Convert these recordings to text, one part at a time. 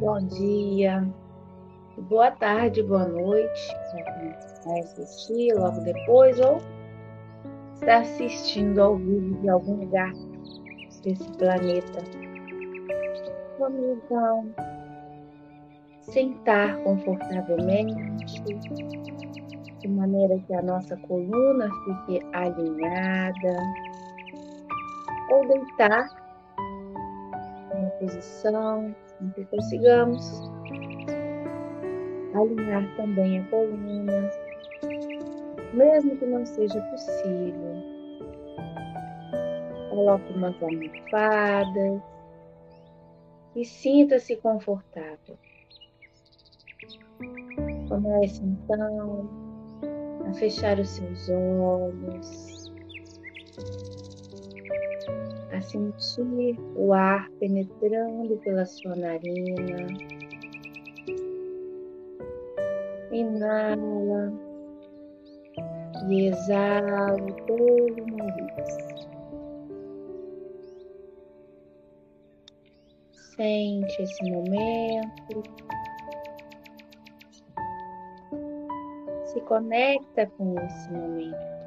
Bom dia, boa tarde, boa noite. Vai assistir logo depois ou está assistindo ao vivo de algum lugar desse planeta. Vamos então sentar confortavelmente, de maneira que a nossa coluna fique alinhada, ou deitar uma posição em que consigamos alinhar também a coluna, mesmo que não seja possível. Coloque umas almofadas e sinta-se confortável. Comece então a fechar os seus olhos, a sentir o ar penetrando pela sua narina. Inala e exala pelo nariz. Sente esse momento. Se conecta com esse momento.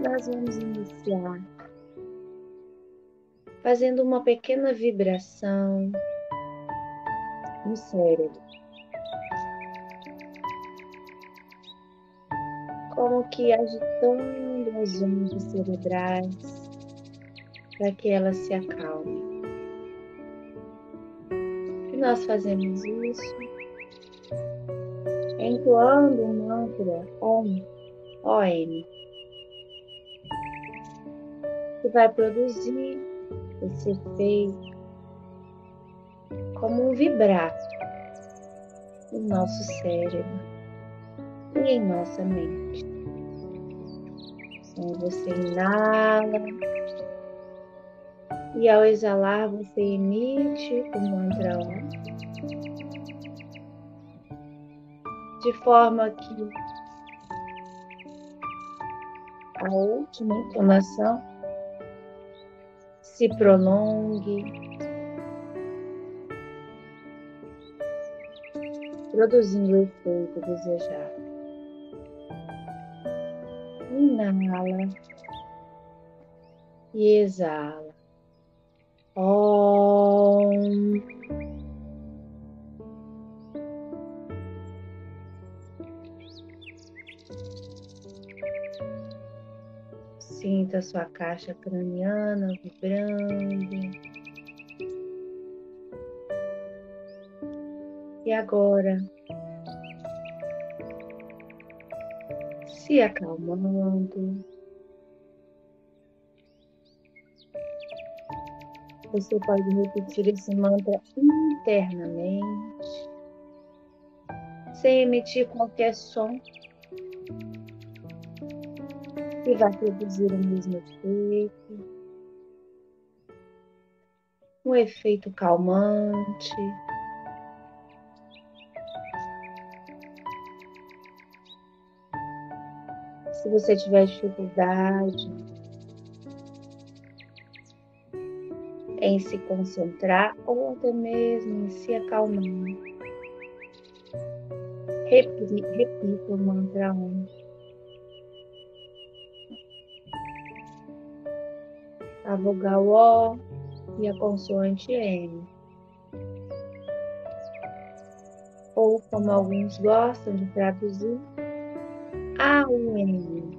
Nós vamos iniciar fazendo uma pequena vibração no cérebro. Como que agitando as ondas cerebrais para que ela se acalme. E nós fazemos isso entoando o mantra OM, OM, que vai produzir esse efeito como um vibrar no nosso cérebro e em nossa mente. Então você inala e ao exalar, você emite o mantra. De forma que a última entonação se prolongue, produzindo o efeito desejado. Inala e exala. Om. Sinta sua caixa craniana vibrando. E agora, se acalmando. Você pode repetir esse mantra internamente, sem emitir qualquer som, que vai produzir o mesmo efeito. Um efeito calmante. Se você tiver dificuldade em se concentrar ou até mesmo em se acalmar. Repita o mantra Om. A vogal O e a consoante M. Ou, como alguns gostam de traduzir, A U N.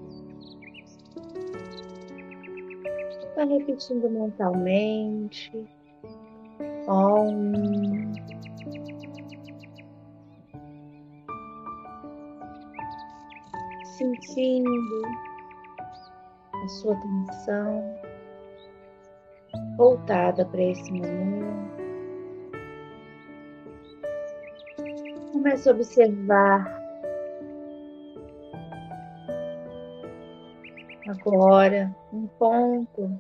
Vai repetindo mentalmente. Om. Sentindo a sua atenção voltada para esse momento. Comece a observar agora um ponto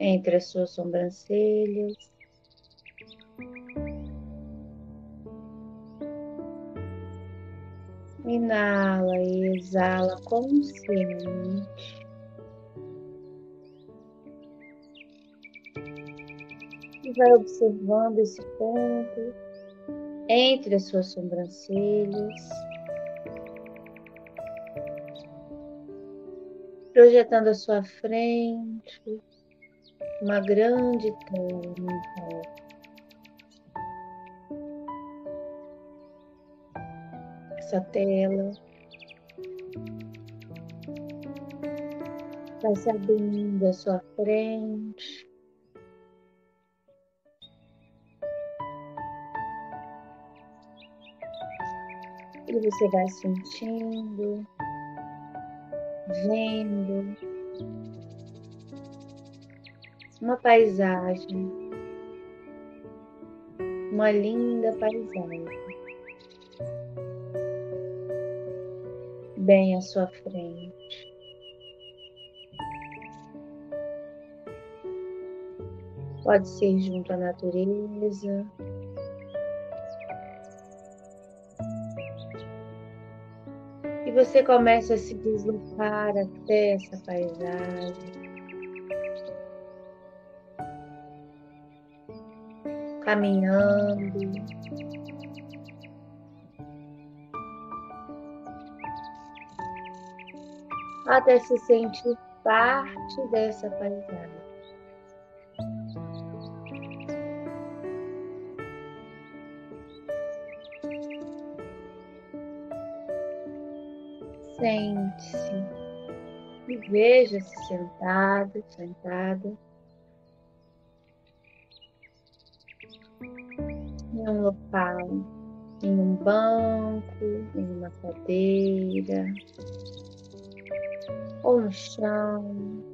entre as suas sobrancelhas. Inala e exala consciente. Vai observando esse ponto entre as suas sobrancelhas. Projetando à sua frente uma grande tela. Essa tela vai se abrindo à sua frente. Você vai sentindo, vendo uma paisagem, uma linda paisagem, bem à sua frente. Pode ser junto à natureza, e você começa a se deslocar até essa paisagem. Caminhando, até se sentir parte dessa paisagem. Sente-se e veja-se sentado, sentada em um local, em um banco, em uma cadeira ou no chão.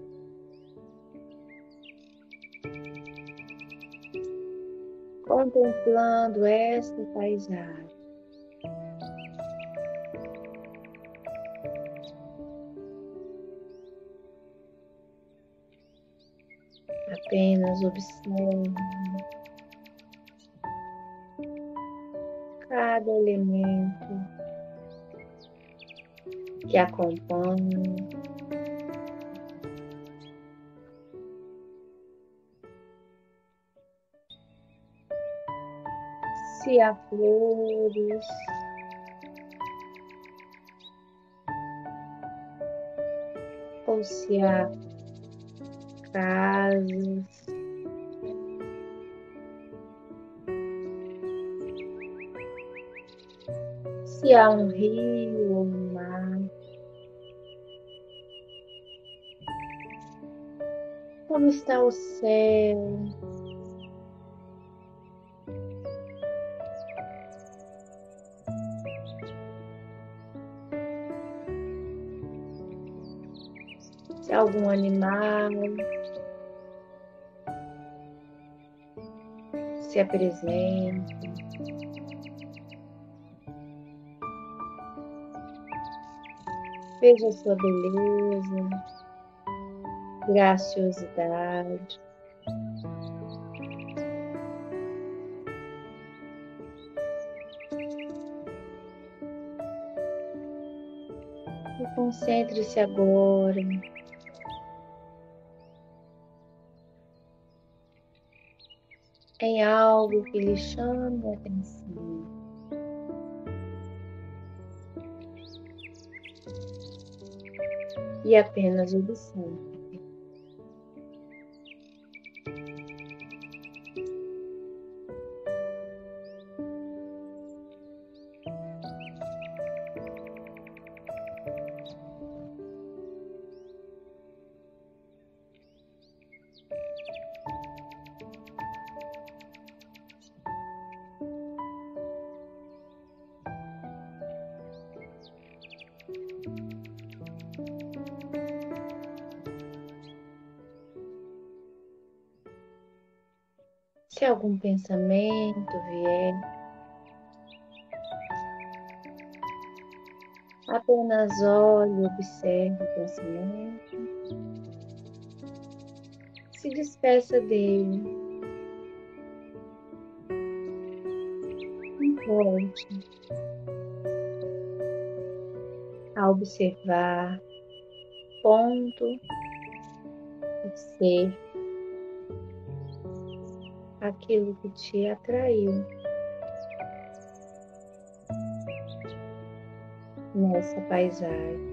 Contemplando esta paisagem. Apenas observe cada elemento que acompanha. Se há flores, ou se há casas. Se há um rio ou um mar. Como está o céu? Se há algum animal se apresenta. Veja sua beleza, graciosidade. E concentre-se agora em algo que lhe chame a atenção. E apenas observe. Algum pensamento vier, apenas olhe observe o pensamento. Se despeça dele. Volte. A observar. Ponto. De ser aquilo que te atraiu nessa paisagem.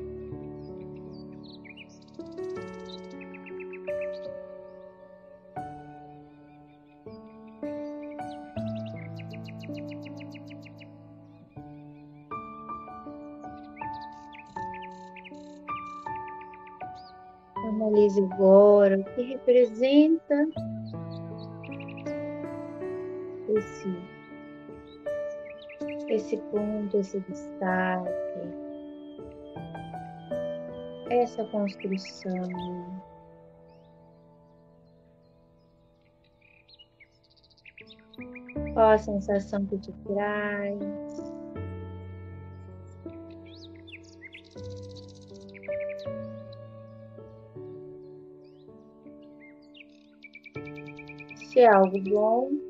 Analise agora o que representa ponto, esse destaque, essa construção. Qual a sensação que te traz? Se é algo bom,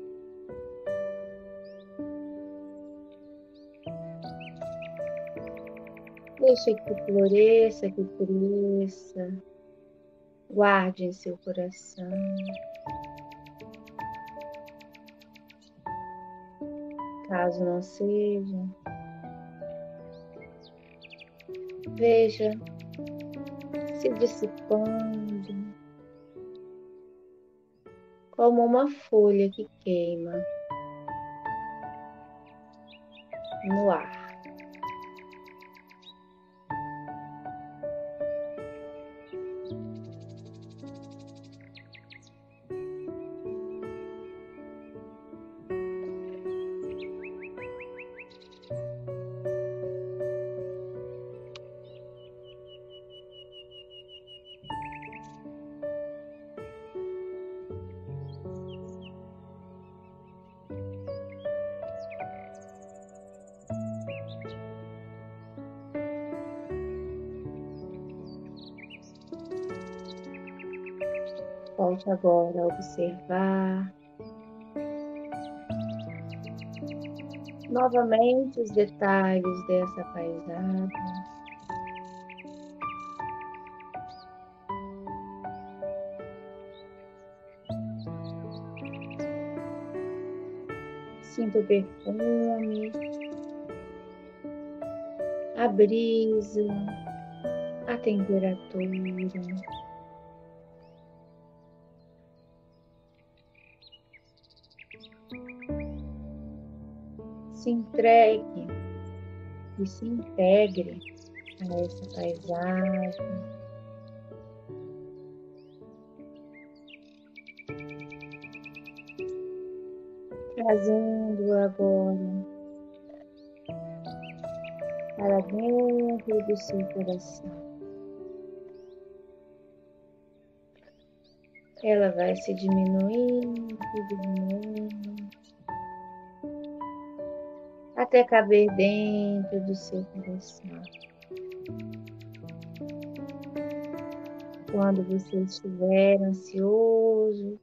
deixe que floresça, que cresça, guarde em seu coração. Caso não seja, veja se dissipando como uma folha que queima no ar. Volte agora a observar novamente os detalhes dessa paisagem. Sinta o perfume, a brisa, a temperatura. Entregue e se integre a essa paisagem. Trazendo agora para dentro do seu coração. Ela vai se diminuindo, diminuindo até caber dentro do seu coração. Quando você estiver ansioso,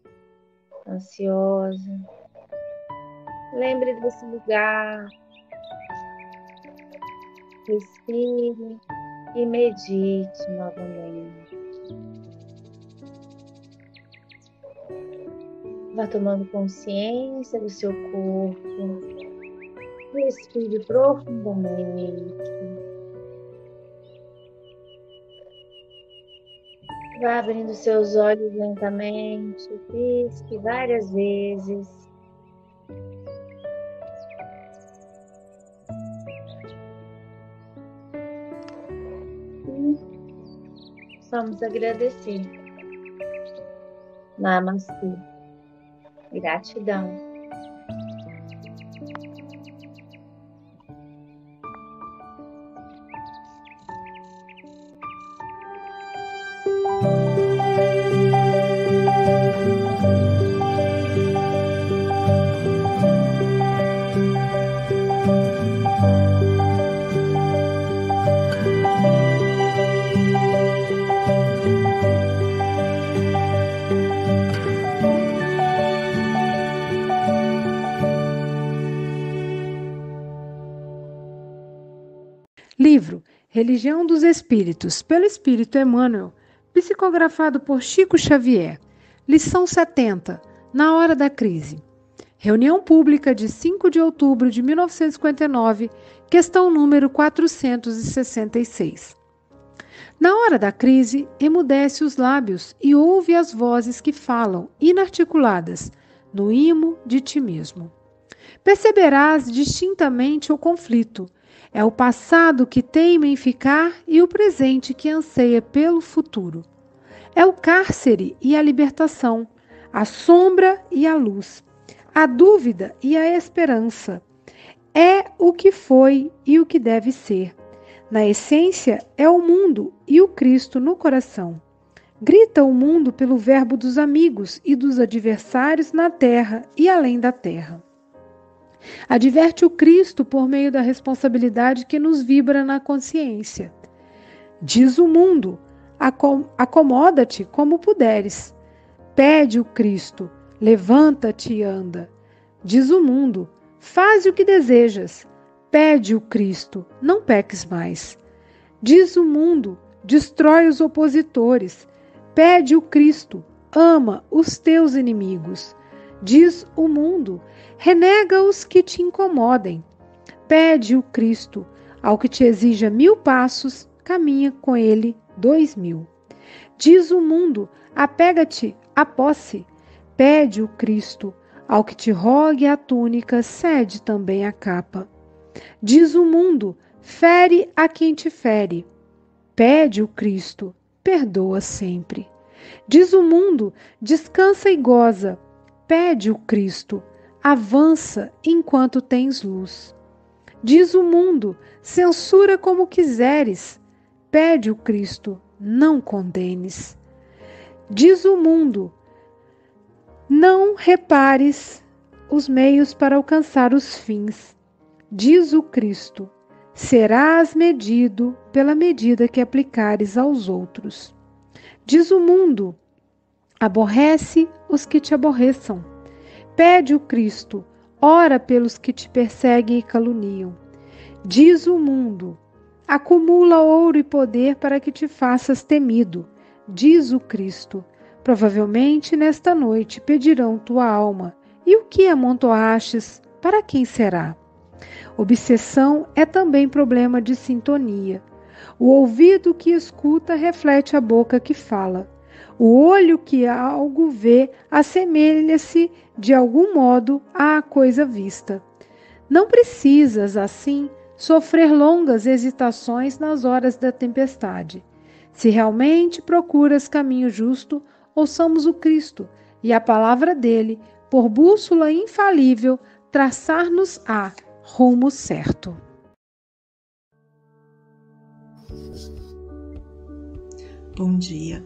ansiosa, lembre desse lugar, respire e medite novamente. Vá tomando consciência do seu corpo, Respire profundamente. Vá abrindo seus olhos lentamente, pisque várias vezes. Vamos agradecer. Namastê. Gratidão. Religião dos Espíritos, pelo Espírito Emmanuel, psicografado por Chico Xavier. Lição 70. Na hora da crise. Reunião Pública de 5 de outubro de 1959, questão número 466. Na hora da crise, emudece os lábios e ouve as vozes que falam, inarticuladas, no imo de ti mesmo. Perceberás distintamente o conflito. É o passado que teima em ficar e o presente que anseia pelo futuro. É o cárcere e a libertação, a sombra e a luz, a dúvida e a esperança. É o que foi e o que deve ser. Na essência, é o mundo e o Cristo no coração. Grita o mundo pelo verbo dos amigos e dos adversários na terra e além da terra. Adverte o Cristo por meio da responsabilidade que nos vibra na consciência. Diz o mundo: acomoda-te como puderes. Pede o Cristo: levanta-te e anda. Diz o mundo: faz o que desejas. Pede o Cristo: não peques mais. Diz o mundo: destrói os opositores. Pede o Cristo: ama os teus inimigos. Diz o mundo: renega os que te incomodem. Pede o Cristo: ao que te exija mil passos, caminha com ele dois mil. Diz o mundo: apega-te à posse. Pede o Cristo: ao que te rogue a túnica, cede também a capa. Diz o mundo: fere a quem te fere. Pede o Cristo: perdoa sempre. Diz o mundo: descansa e goza. Pede o Cristo: avança enquanto tens luz. Diz o mundo: censura como quiseres. Pede o Cristo: não condenes. Diz o mundo: não repares os meios para alcançar os fins. Diz o Cristo: serás medido pela medida que aplicares aos outros. Diz o mundo: aborrece os que te aborreçam. Pede o Cristo: ora pelos que te perseguem e caluniam. Diz o mundo: acumula ouro e poder para que te faças temido. Diz o Cristo: provavelmente nesta noite pedirão tua alma. E o que amontoastes, para quem será? Obsessão é também problema de sintonia. O ouvido que escuta reflete a boca que fala. O olho que algo vê assemelha-se de algum modo à coisa vista. Não precisas, assim, sofrer longas hesitações nas horas da tempestade. Se realmente procuras caminho justo, ouçamos o Cristo e a palavra dele, por bússola infalível, traçar-nos-á rumo certo. Bom dia,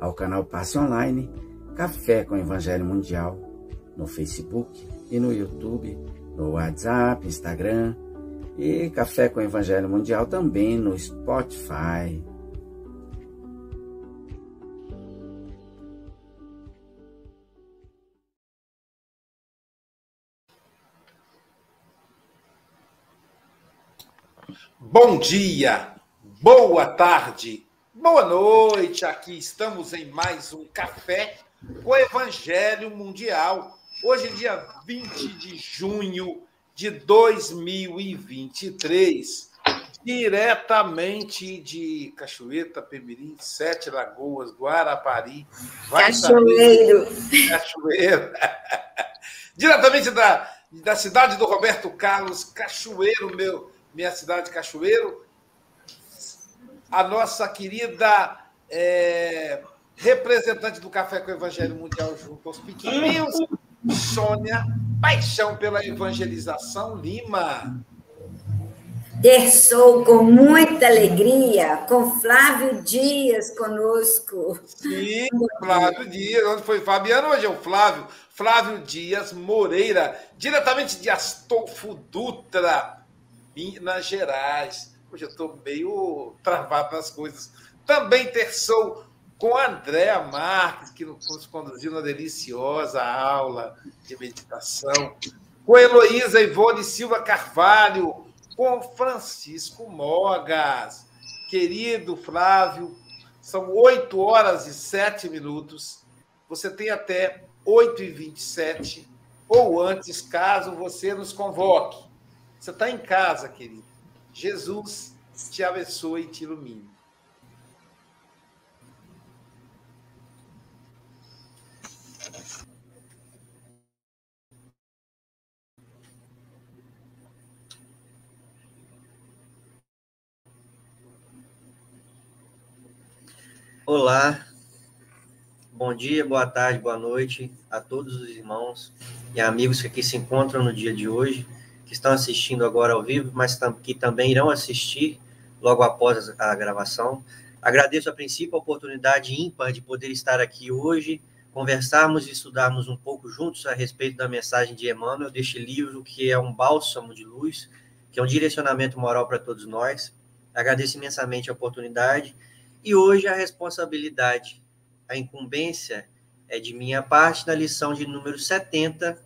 ao canal Passe Online, Café com Evangelho Mundial, no Facebook e no YouTube, no WhatsApp, Instagram e Café com Evangelho Mundial também no Spotify. Bom dia, boa tarde, boa noite. Aqui estamos em mais um café com Evangelho Mundial. Hoje, dia 20 de junho de 2023, diretamente de Cachoeira, Pemirim, Sete Lagoas, Guarapari. Cachoeiro. Saber, Cachoeiro. diretamente da, da cidade do Roberto Carlos, Cachoeiro, meu minha cidade Cachoeiro, a nossa querida é, representante do Café com o Evangelho Mundial junto aos pequenininhos, Sônia, paixão pela evangelização, Lima. Terçou com muita alegria, com Flávio Dias conosco. Sim, Flávio Dias. Onde foi Fabiano? Hoje é o Flávio. Flávio Dias Moreira, diretamente de Astolfo Dutra, Minas Gerais. Hoje eu estou meio travado nas coisas. Também terçou com Andréa Marques, que nos conduziu na deliciosa aula de meditação, com Heloísa Ivone Silva Carvalho, com Francisco Mogas. Querido Flávio, são 8 horas e 7 minutos. Você tem até 8 e 27 ou antes, caso você nos convoque. Você está em casa, querido. Jesus te abençoe e te ilumine. Olá, bom dia, boa tarde, boa noite a todos os irmãos e amigos que aqui se encontram no dia de hoje, que estão assistindo agora ao vivo, mas que também irão assistir logo após a gravação. Agradeço a princípio a oportunidade ímpar de poder estar aqui hoje, conversarmos e estudarmos um pouco juntos a respeito da mensagem de Emmanuel, deste livro que é um bálsamo de luz, que é um direcionamento moral para todos nós. Agradeço imensamente a oportunidade e hoje a responsabilidade, a incumbência é de minha parte na lição de número 70,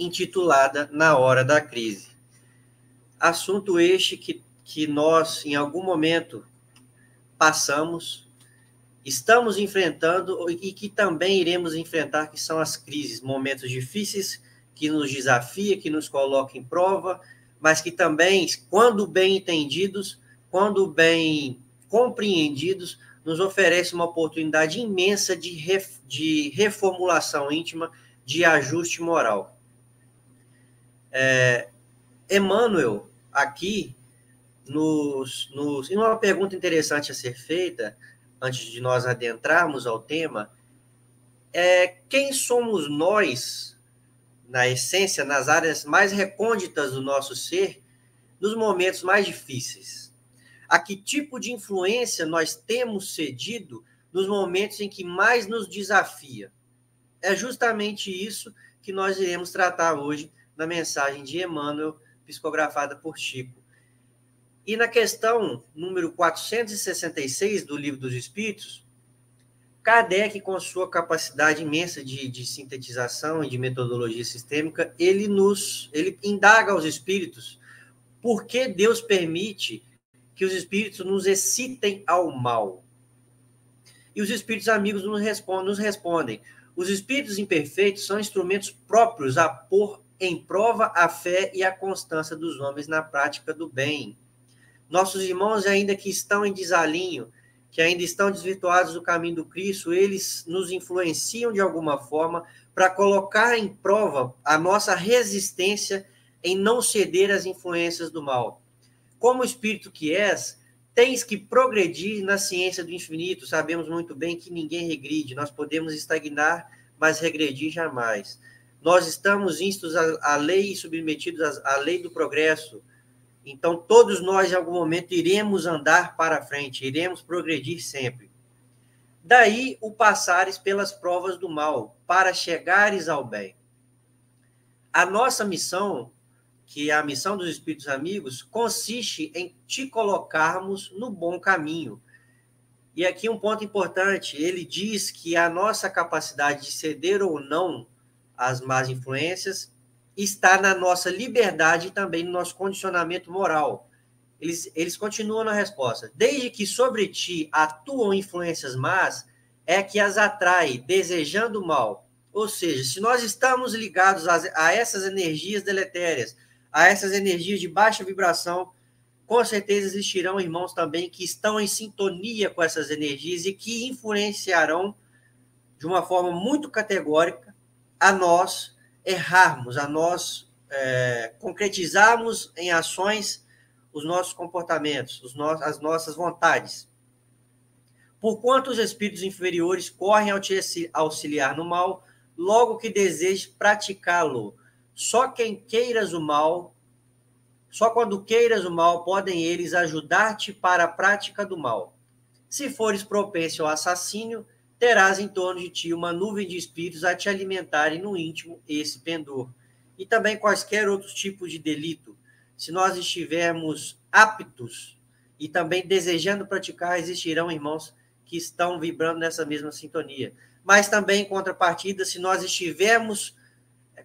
intitulada Na Hora da Crise. Assunto este que, que nós, em algum momento, passamos, estamos enfrentando e que também iremos enfrentar, que são as crises, momentos difíceis que nos desafia, que nos coloca em prova, mas que também, quando bem entendidos, quando bem compreendidos, nos oferece uma oportunidade imensa de, ref, de reformulação íntima, de ajuste moral. É, Emmanuel, aqui, nos, nos, em uma pergunta interessante a ser feita, antes de nós adentrarmos ao tema, é quem somos nós, na essência, nas áreas mais recônditas do nosso ser, nos momentos mais difíceis? a que tipo de influência nós temos cedido nos momentos em que mais nos desafia. É justamente isso que nós iremos tratar hoje na mensagem de Emmanuel, psicografada por Chico. E na questão número 466 do Livro dos Espíritos, Kardec, com sua capacidade imensa de, de sintetização e de metodologia sistêmica, ele nos ele indaga aos espíritos por que Deus permite que os espíritos nos excitem ao mal. E os espíritos amigos nos respondem, nos respondem: os espíritos imperfeitos são instrumentos próprios a pôr em prova a fé e a constância dos homens na prática do bem. Nossos irmãos, ainda que estão em desalinho, que ainda estão desvirtuados do caminho do Cristo, eles nos influenciam de alguma forma para colocar em prova a nossa resistência em não ceder às influências do mal. Como espírito que és, tens que progredir na ciência do infinito. Sabemos muito bem que ninguém regride, nós podemos estagnar, mas regredir jamais. Nós estamos instos à, lei e submetidos à, à lei do progresso. Então, todos nós, em algum momento, iremos andar para frente, iremos progredir sempre. Daí o passares pelas provas do mal, para chegares ao bem. A nossa missão que a missão dos Espíritos Amigos consiste em te colocarmos no bom caminho. E aqui um ponto importante: ele diz que a nossa capacidade de ceder ou não às más influências está na nossa liberdade e também no nosso condicionamento moral. Eles, eles continuam na resposta. Desde que sobre ti atuam influências más, é que as atrai, desejando mal. Ou seja, se nós estamos ligados a, a essas energias deletérias, a essas energias de baixa vibração, com certeza existirão irmãos também que estão em sintonia com essas energias e que influenciarão de uma forma muito categórica a nós errarmos, a nós é, concretizarmos em ações os nossos comportamentos, os no as nossas vontades. Porquanto os espíritos inferiores correm ao te auxiliar no mal, logo que desejes praticá-lo, só quem queiras o mal, só quando queiras o mal, podem eles ajudar-te para a prática do mal. Se fores propenso ao assassínio, terás em torno de ti uma nuvem de espíritos a te alimentarem no íntimo esse pendor. E também quaisquer outros tipos de delito. Se nós estivermos aptos e também desejando praticar, existirão irmãos que estão vibrando nessa mesma sintonia. Mas também, em contrapartida, se nós estivermos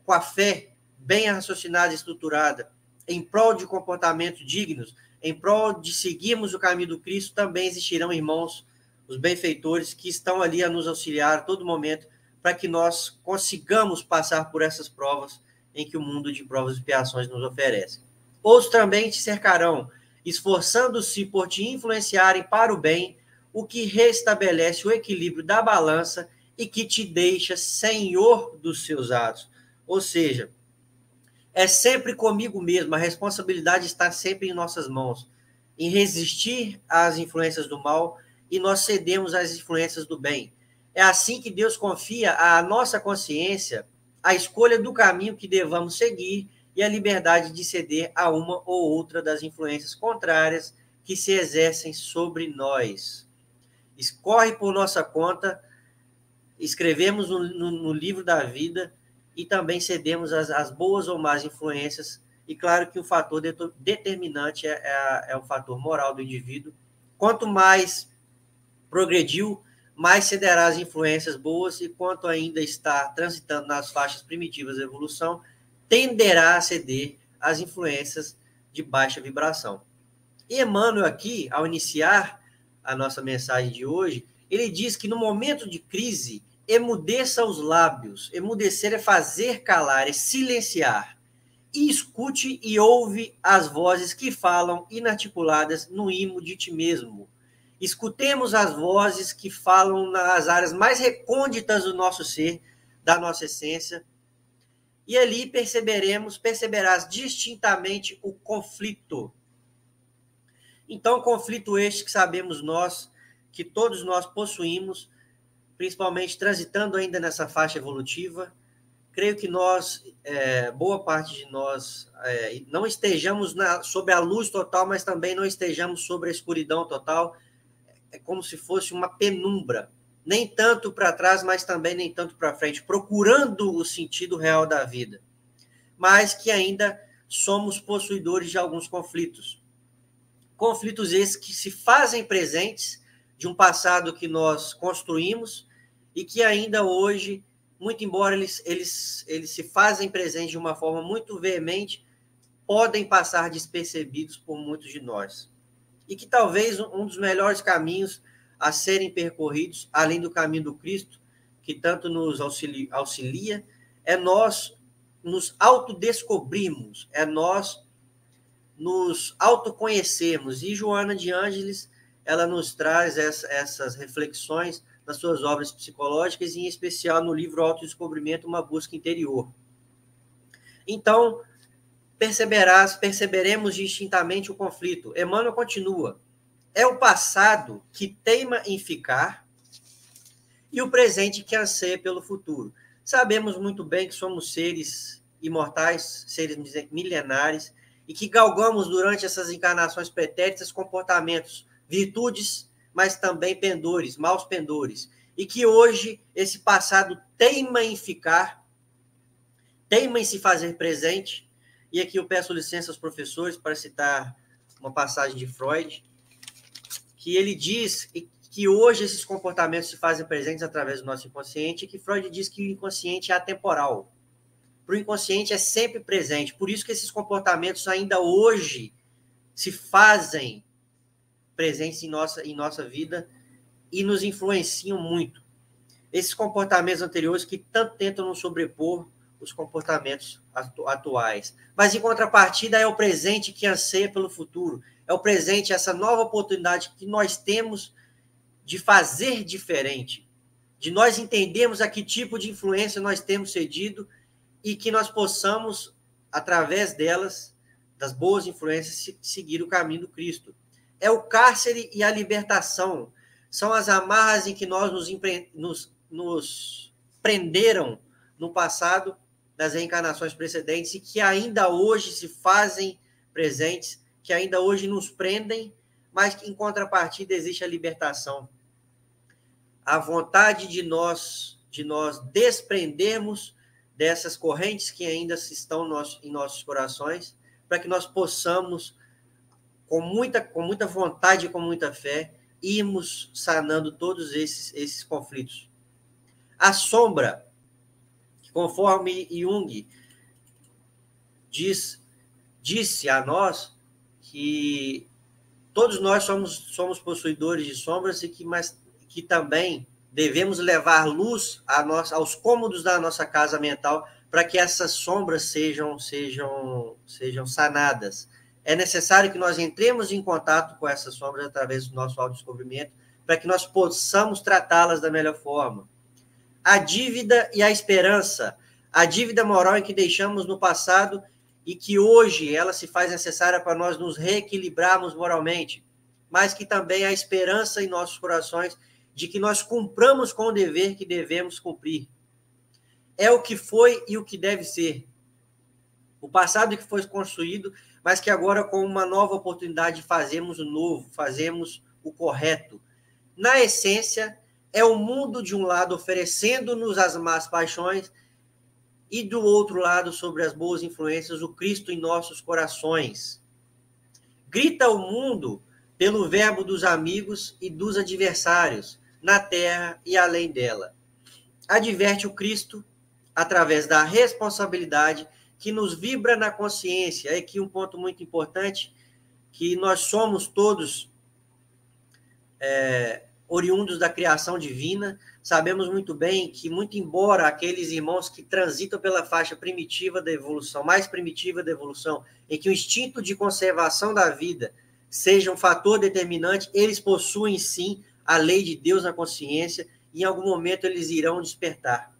com a fé bem raciocinada e estruturada, em prol de comportamentos dignos, em prol de seguirmos o caminho do Cristo, também existirão irmãos os benfeitores que estão ali a nos auxiliar a todo momento para que nós consigamos passar por essas provas em que o mundo de provas e expiações nos oferece. Outros também te cercarão, esforçando-se por te influenciarem para o bem, o que restabelece o equilíbrio da balança e que te deixa senhor dos seus atos. Ou seja, é sempre comigo mesmo, a responsabilidade está sempre em nossas mãos, em resistir às influências do mal e nós cedemos às influências do bem. É assim que Deus confia à nossa consciência a escolha do caminho que devamos seguir e a liberdade de ceder a uma ou outra das influências contrárias que se exercem sobre nós. Escorre por nossa conta, escrevemos no, no, no livro da vida e também cedemos às, boas ou más influências. E claro que o fator determinante é, é, é o fator moral do indivíduo. Quanto mais progrediu, mais cederá às influências boas e quanto ainda está transitando nas faixas primitivas da evolução, tenderá a ceder às influências de baixa vibração. E Emmanuel aqui, ao iniciar a nossa mensagem de hoje, ele diz que no momento de crise, emudeça os lábios. Emudecer é fazer calar, é silenciar. E escute e ouve as vozes que falam inarticuladas no imo de ti mesmo. Escutemos as vozes que falam nas áreas mais recônditas do nosso ser, da nossa essência, e ali perceberemos, perceberás distintamente o conflito. Então, conflito este que sabemos nós, que todos nós possuímos, principalmente transitando ainda nessa faixa evolutiva, creio que nós, é, boa parte de nós, é, não estejamos na, sob a luz total, mas também não estejamos sobre a escuridão total, é como se fosse uma penumbra, nem tanto para trás, mas também nem tanto para frente, procurando o sentido real da vida. Mas que ainda somos possuidores de alguns conflitos. Conflitos esses que se fazem presentes de um passado que nós construímos e que ainda hoje, muito embora eles, eles, eles se fazem presentes de uma forma muito veemente, podem passar despercebidos por muitos de nós e que talvez um dos melhores caminhos a serem percorridos, além do caminho do Cristo, que tanto nos auxilia, é nós nos autodescobrirmos, é nós nos autoconhecermos. E Joana de Ângeles, ela nos traz essa, essas reflexões nas suas obras psicológicas, e em especial no livro Autodescobrimento, Uma Busca Interior. Então, perceberás, perceberemos distintamente o conflito. Emmanuel continua. É o passado que teima em ficar e o presente que anseia pelo futuro. Sabemos muito bem que somos seres imortais, seres milenares, e que galgamos durante essas encarnações pretéritas comportamentos, virtudes, mas também pendores, maus pendores. E que hoje esse passado teima em ficar, teima em se fazer presente, e aqui eu peço licença aos professores para citar uma passagem de Freud, que ele diz que hoje esses comportamentos se fazem presentes através do nosso inconsciente, e que Freud diz que o inconsciente é atemporal. Para o inconsciente é sempre presente. Por isso que esses comportamentos ainda hoje se fazem presentes em nossa, em nossa vida e nos influenciam muito. Esses comportamentos anteriores que tanto tentam nos sobrepor os comportamentos atu atuais. Mas, em contrapartida, é o presente que anseia pelo futuro. É o presente, essa nova oportunidade que nós temos de fazer diferente, de nós entendermos a que tipo de influência nós temos cedido e que nós possamos, através delas, das boas influências, seguir o caminho do Cristo. É o cárcere e a libertação. São as amarras em que nós nos, nos, nos prenderam no passado das reencarnações precedentes e que ainda hoje se fazem presentes, que ainda hoje nos prendem, mas que em contrapartida existe a libertação. a vontade de nós de nós desprendermos dessas correntes que ainda estão em nossos corações, para que nós possamos, com muita, com muita vontade e com muita fé, irmos sanando todos esses, esses conflitos. A sombra, conforme Jung diz, disse a nós que todos nós somos, somos possuidores de sombras e que, mas, que também devemos levar luz a nós, aos cômodos da nossa casa mental para que essas sombras sejam, sejam, sejam sanadas. É necessário que nós entremos em contato com essas sombras através do nosso autodescobrimento para que nós possamos tratá-las da melhor forma. A dívida e a esperança. A dívida moral em que deixamos no passado e que hoje ela se faz necessária para nós nos reequilibrarmos moralmente, mas que também a esperança em nossos corações de que nós cumpramos com o dever que devemos cumprir. É o que foi e o que deve ser. O passado que foi construído, mas que agora, com uma nova oportunidade, fazemos o novo, fazemos o correto. Na essência, é o mundo, de um lado, oferecendo-nos as más paixões, e do outro lado, sobre as boas influências, o Cristo em nossos corações. Grita o mundo pelo verbo dos amigos e dos adversários, na terra e além dela. Adverte o Cristo através da responsabilidade que nos vibra na consciência. É aqui um ponto muito importante, que nós somos todos é, oriundos da criação divina. Sabemos muito bem que, muito embora aqueles irmãos que transitam pela faixa primitiva da evolução, mais primitiva da evolução, em que o instinto de conservação da vida seja um fator determinante, eles possuem sim a lei de Deus na consciência, e em algum momento eles irão despertar.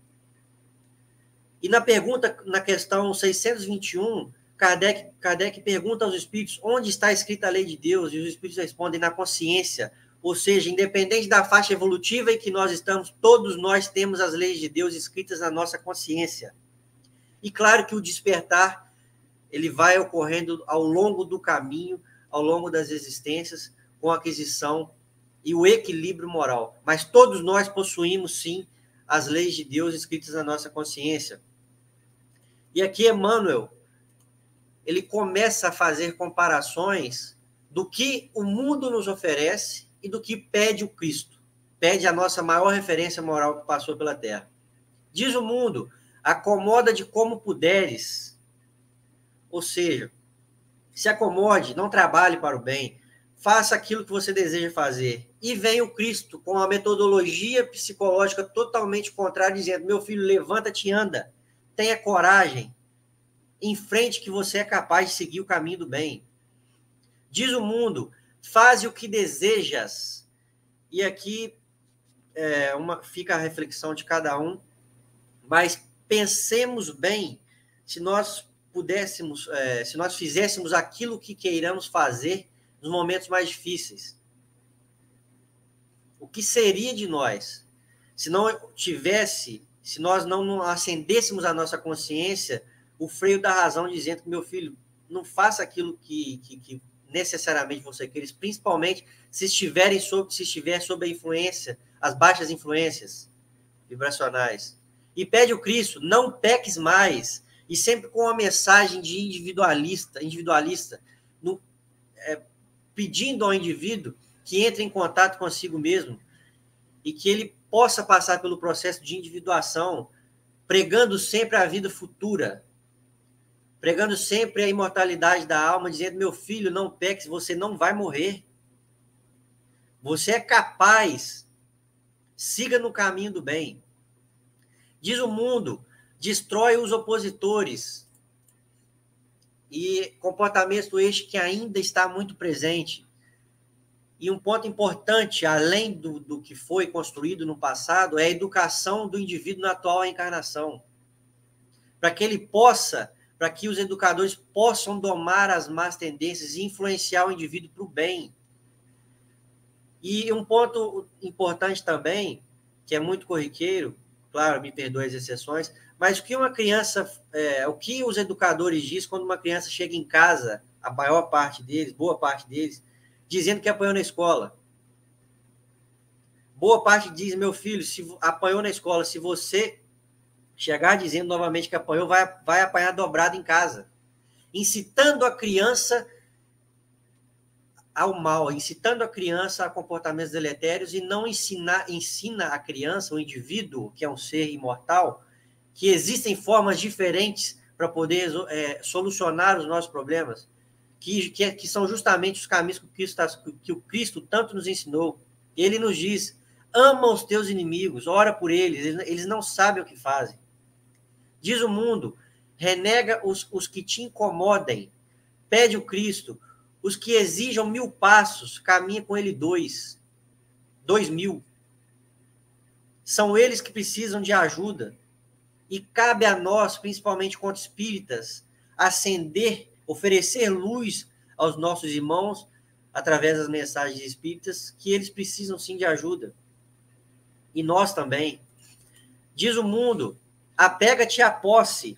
E na pergunta, na questão 621, Kardec, Kardec pergunta aos espíritos onde está escrita a lei de Deus, e os espíritos respondem na consciência, ou seja, independente da faixa evolutiva em que nós estamos, todos nós temos as leis de Deus escritas na nossa consciência. E claro que o despertar ele vai ocorrendo ao longo do caminho, ao longo das existências, com a aquisição e o equilíbrio moral. Mas todos nós possuímos, sim, as leis de Deus escritas na nossa consciência. E aqui Emmanuel, ele começa a fazer comparações do que o mundo nos oferece e do que pede o Cristo. Pede a nossa maior referência moral que passou pela terra. Diz o mundo: acomoda de como puderes. Ou seja, se acomode, não trabalhe para o bem, faça aquilo que você deseja fazer. E vem o Cristo com uma metodologia psicológica totalmente contrária, dizendo: meu filho, levanta-te e anda. Tenha coragem. Em frente que você é capaz de seguir o caminho do bem. Diz o mundo: faze o que desejas. E aqui é, uma, fica a reflexão de cada um, mas pensemos bem se nós pudéssemos, é, se nós fizéssemos aquilo que queiramos fazer nos momentos mais difíceis. O que seria de nós se não tivesse, se nós não acendêssemos a nossa consciência o freio da razão, dizendo que meu filho não faça aquilo que, que, que necessariamente você quer, principalmente se estiverem sob, se estiver sob a influência, as baixas influências vibracionais. E pede o Cristo, não peques mais, e sempre com uma mensagem de individualista, individualista, no, é, pedindo ao indivíduo que entre em contato consigo mesmo e que ele possa passar pelo processo de individuação, pregando sempre a vida futura, pregando sempre a imortalidade da alma, dizendo: meu filho, não peques, você não vai morrer. Você é capaz. Siga no caminho do bem. Diz o mundo: destrói os opositores, e comportamento este que ainda está muito presente. E um ponto importante, além do, do que foi construído no passado, é a educação do indivíduo na atual encarnação. Para que ele possa, para que os educadores possam domar as más tendências e influenciar o indivíduo para o bem. E um ponto importante também, que é muito corriqueiro, claro, me perdoe as exceções, mas o que uma criança, é, o que os educadores dizem quando uma criança chega em casa, a maior parte deles, boa parte deles, dizendo que apanhou na escola? Boa parte diz, meu filho, se apanhou na escola, se você chegar dizendo novamente que apanhou, vai, vai apanhar dobrado em casa. Incitando a criança ao mal, incitando a criança a comportamentos deletérios e não ensinar, ensina a criança, o indivíduo, que é um ser imortal, que existem formas diferentes para poder é, solucionar os nossos problemas, que, que, que, são justamente os caminhos que o, Cristo, que o Cristo tanto nos ensinou. Ele nos diz: ama os teus inimigos, ora por eles, eles não sabem o que fazem. Diz o mundo: renega os, os que te incomodem, pede o Cristo, os que exijam mil passos, caminha com ele dois, dois mil. São eles que precisam de ajuda. E cabe a nós, principalmente contra espíritas, acender, oferecer luz aos nossos irmãos através das mensagens espíritas, que eles precisam sim de ajuda. E nós também. Diz o mundo: apega-te à posse.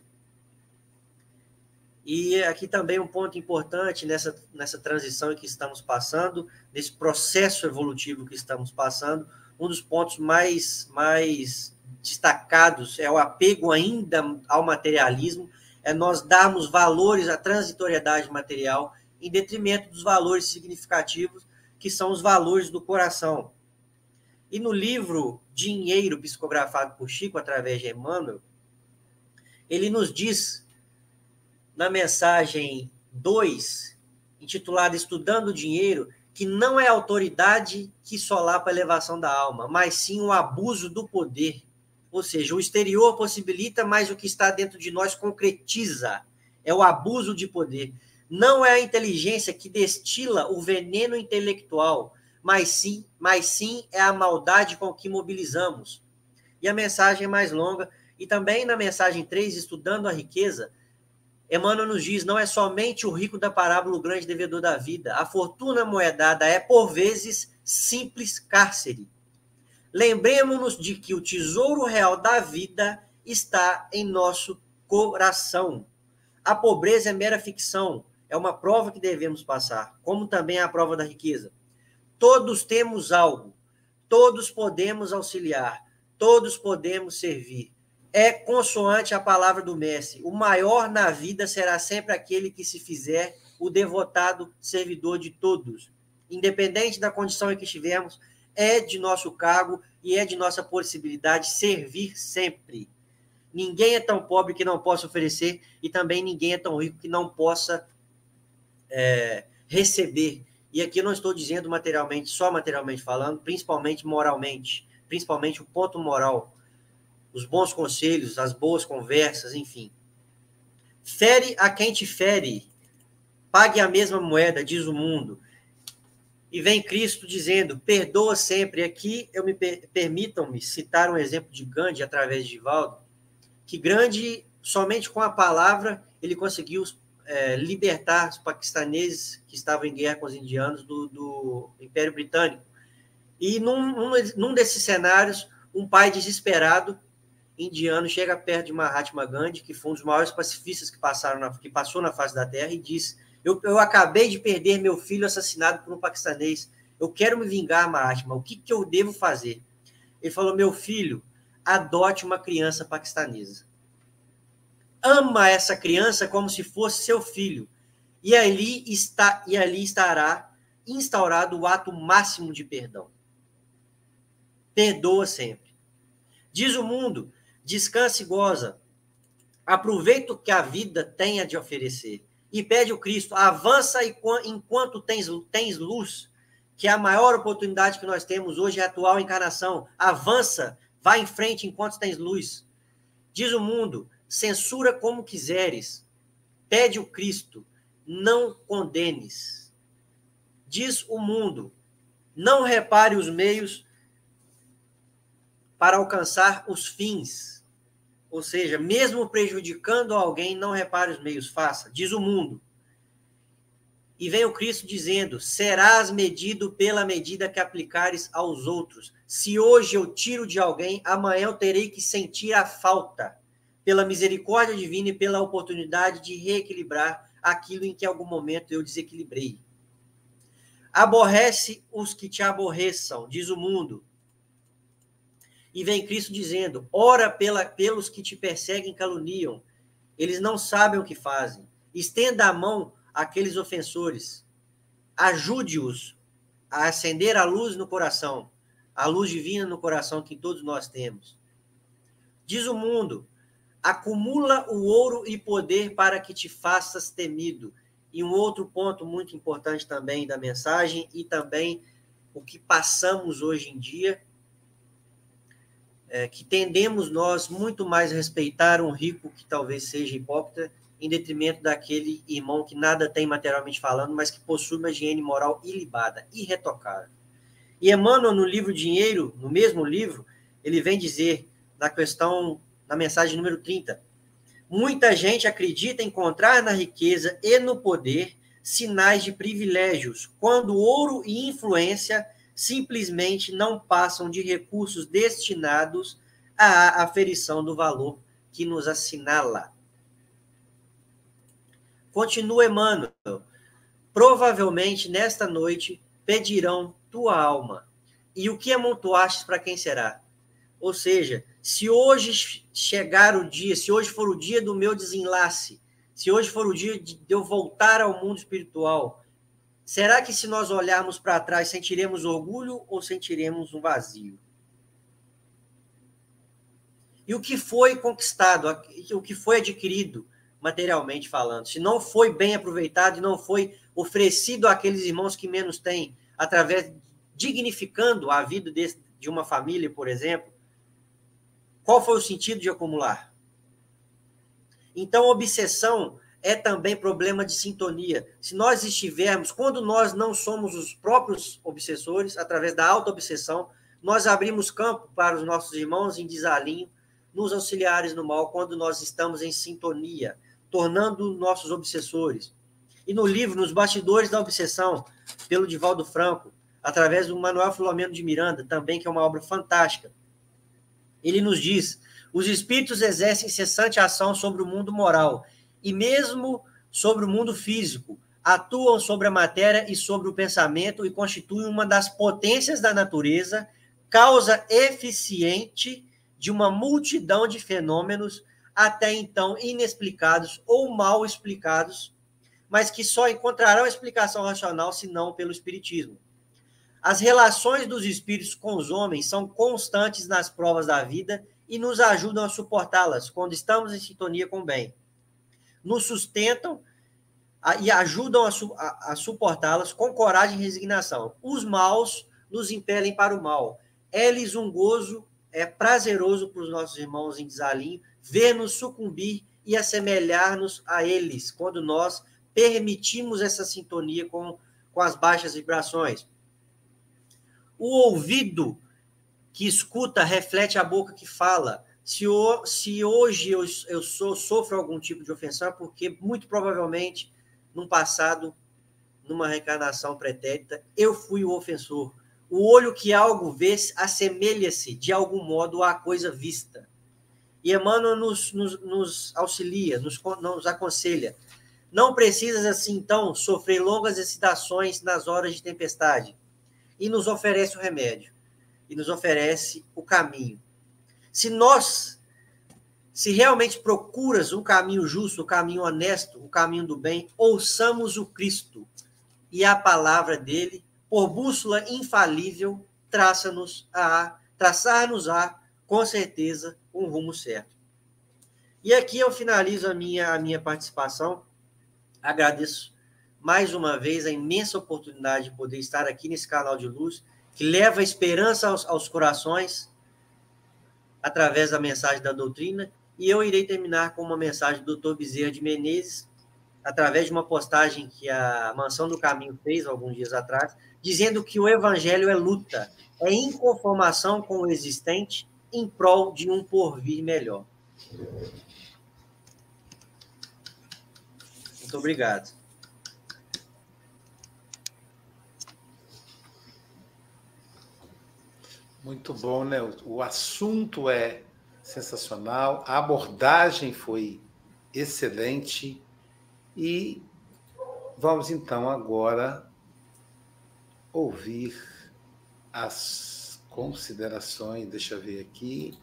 E aqui também um ponto importante nessa, nessa transição que estamos passando, nesse processo evolutivo que estamos passando, um dos pontos mais, mais destacados é o apego ainda ao materialismo, é nós darmos valores à transitoriedade material em detrimento dos valores significativos, que são os valores do coração. E no livro Dinheiro, psicografado por Chico através de Emmanuel, ele nos diz, na mensagem 2, intitulada Estudando o Dinheiro, que não é autoridade que solapa a elevação da alma, mas sim o abuso do poder ou seja, o exterior possibilita, mas o que está dentro de nós concretiza. É o abuso de poder. Não é a inteligência que destila o veneno intelectual, mas sim, mas sim é a maldade com que mobilizamos. E a mensagem é mais longa, e também na mensagem 3, estudando a riqueza, Emmanuel nos diz: não é somente o rico da parábola o grande devedor da vida. A fortuna moedada é, por vezes, simples cárcere. Lembremos-nos de que o tesouro real da vida está em nosso coração. A pobreza é mera ficção, é uma prova que devemos passar, como também a prova da riqueza. Todos temos algo, todos podemos auxiliar, todos podemos servir. É consoante a palavra do Mestre: o maior na vida será sempre aquele que se fizer o devotado servidor de todos. Independente da condição em que estivermos, é de nosso cargo e é de nossa possibilidade servir sempre. Ninguém é tão pobre que não possa oferecer e também ninguém é tão rico que não possa é, receber. E aqui não estou dizendo materialmente, só materialmente falando, principalmente moralmente, principalmente o ponto moral, os bons conselhos, as boas conversas, enfim. Fere a quem te fere, pague a mesma moeda, diz o mundo. E vem Cristo dizendo: perdoa sempre. Aqui eu me permitam-me citar um exemplo de Gandhi através de Valdo, que Gandhi somente com a palavra ele conseguiu é, libertar os paquistaneses que estavam em guerra com os indianos do, do Império Britânico. E num, num desses cenários, um pai desesperado indiano chega perto de Mahatma Gandhi, que foi um dos maiores pacifistas que passaram na, que passou na face da Terra, e diz: eu, eu acabei de perder meu filho assassinado por um paquistanês. Eu quero me vingar, Mahatma. O que, que eu devo fazer? Ele falou: Meu filho, adote uma criança paquistanesa. Ama essa criança como se fosse seu filho. E ali, está, e ali estará instaurado o ato máximo de perdão. Perdoa sempre. Diz o mundo: descanse e goza. Aproveita o que a vida tem a de oferecer e pede o Cristo, avança enquanto tens, tens luz, que é a maior oportunidade que nós temos hoje é a atual encarnação. Avança, vai em frente enquanto tens luz. Diz o mundo, censura como quiseres. Pede o Cristo, não condenes. Diz o mundo, não repare os meios para alcançar os fins ou seja, mesmo prejudicando alguém, não repare os meios, faça, diz o mundo. E vem o Cristo dizendo: serás medido pela medida que aplicares aos outros. Se hoje eu tiro de alguém, amanhã eu terei que sentir a falta, pela misericórdia divina e pela oportunidade de reequilibrar aquilo em que em algum momento eu desequilibrei. Aborrece os que te aborreçam, diz o mundo. E vem Cristo dizendo: ora pela, pelos que te perseguem e caluniam. Eles não sabem o que fazem. Estenda a mão àqueles ofensores. Ajude-os a acender a luz no coração, a luz divina no coração que todos nós temos. Diz o mundo: acumula o ouro e poder para que te faças temido. E um outro ponto muito importante também da mensagem e também o que passamos hoje em dia, é que tendemos nós muito mais a respeitar um rico que talvez seja hipócrita em detrimento daquele irmão que nada tem materialmente falando, mas que possui uma higiene moral ilibada, irretocável. E Emmanuel, no livro Dinheiro, no mesmo livro, ele vem dizer, na questão, na mensagem número 30, muita gente acredita encontrar na riqueza e no poder sinais de privilégios, quando ouro e influência simplesmente não passam de recursos destinados à aferição do valor que nos assinala. Continua Emmanuel. Provavelmente nesta noite pedirão tua alma. E o que amontoastes para quem será? Ou seja, se hoje chegar o dia, se hoje for o dia do meu desenlace, se hoje for o dia de eu voltar ao mundo espiritual, será que se nós olharmos para trás sentiremos orgulho ou sentiremos um vazio? E o que foi conquistado, o que foi adquirido, materialmente falando. Se não foi bem aproveitado e não foi oferecido àqueles irmãos que menos têm, através dignificando a vida desse, de uma família, por exemplo, qual foi o sentido de acumular? Então, obsessão é também problema de sintonia. Se nós estivermos, quando nós não somos os próprios obsessores, através da auto-obsessão, nós abrimos campo para os nossos irmãos em desalinho, nos auxiliares no mal, quando nós estamos em sintonia tornando nossos obsessores. E no livro, Nos Bastidores da Obsessão, pelo Divaldo Franco, através do Manuel Filomeno de Miranda, também que é uma obra fantástica, ele nos diz: os espíritos exercem incessante ação sobre o mundo moral e mesmo sobre o mundo físico, atuam sobre a matéria e sobre o pensamento e constituem uma das potências da natureza, causa eficiente de uma multidão de fenômenos até então inexplicados ou mal explicados, mas que só encontrarão explicação racional se não pelo Espiritismo. As relações dos espíritos com os homens são constantes nas provas da vida e nos ajudam a suportá-las quando estamos em sintonia com o bem. Nos sustentam e ajudam a, a, a suportá-las com coragem e resignação. Os maus nos impelem para o mal. É-lhes um gozo, é prazeroso para os nossos irmãos em desalinho ver-nos sucumbir e assemelhar-nos a eles, quando nós permitimos essa sintonia com, com as baixas vibrações. O ouvido que escuta reflete a boca que fala. Se, o, se hoje eu, eu sou, sofro algum tipo de ofensão, é porque muito provavelmente, num passado, numa reencarnação pretérita, eu fui o ofensor. O olho que algo vê assemelha-se, de algum modo, à coisa vista. E Emmanuel nos, nos, nos auxilia, nos, nos aconselha. Não precisas, assim, então, sofrer longas excitações nas horas de tempestade. E nos oferece o remédio. E nos oferece o caminho. Se nós, se realmente procuras o caminho justo, o caminho honesto, o caminho do bem, ouçamos o Cristo. E a palavra dele, por bússola infalível, traça-nos a traçar-nos a com certeza, um rumo certo. E aqui eu finalizo a minha, a minha participação. Agradeço mais uma vez a imensa oportunidade de poder estar aqui nesse canal de luz, que leva esperança aos, aos corações através da mensagem da doutrina. E eu irei terminar com uma mensagem do Dr. Bezerra de Menezes, através de uma postagem que a Mansão do Caminho fez alguns dias atrás, dizendo que o evangelho é luta, é inconformação com o existente em prol de um porvir melhor. Muito obrigado. Muito bom, né? O assunto é sensacional, a abordagem foi excelente e vamos então agora ouvir as considerações. Deixa eu ver aqui.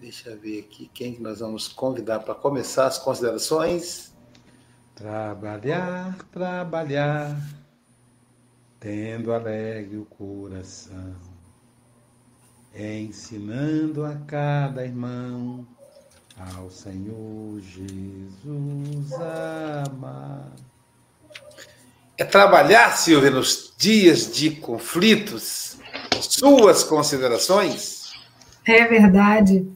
Deixa eu ver aqui quem que nós vamos convidar para começar as considerações. Trabalhar, trabalhar, tendo alegre o coração, ensinando a cada irmão ao Senhor Jesus amar. É trabalhar, Silvia, nos dias de conflitos. Suas considerações? É verdade.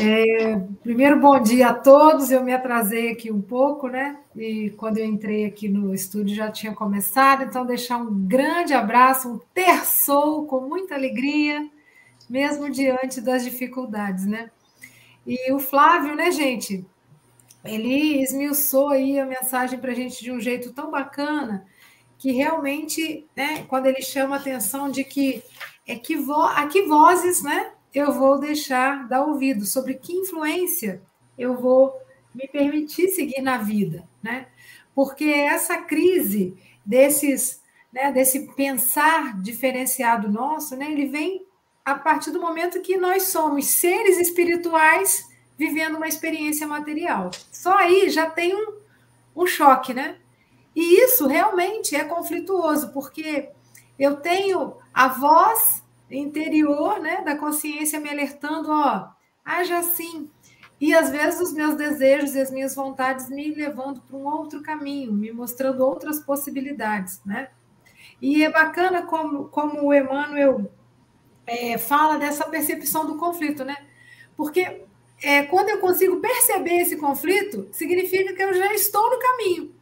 É, primeiro, bom dia a todos. Eu me atrasei aqui um pouco, né? E quando eu entrei aqui no estúdio já tinha começado, então deixar um grande abraço, um terçou com muita alegria, mesmo diante das dificuldades, né? E o Flávio, né, gente? Ele esmiuçou aí a mensagem para a gente de um jeito tão bacana que realmente, né, quando ele chama a atenção de que é que vo a que vozes, né, eu vou deixar dar ouvido, sobre que influência eu vou me permitir seguir na vida, né? Porque essa crise desses, né, desse pensar diferenciado nosso, né, ele vem a partir do momento que nós somos seres espirituais vivendo uma experiência material. Só aí já tem um, um choque, né? E isso realmente é conflituoso, porque eu tenho a voz interior né, da consciência me alertando, ó, haja assim. E às vezes os meus desejos e as minhas vontades me levando para um outro caminho, me mostrando outras possibilidades, né? E é bacana como, como o Emmanuel é, fala dessa percepção do conflito, né? Porque é, quando eu consigo perceber esse conflito, significa que eu já estou no caminho.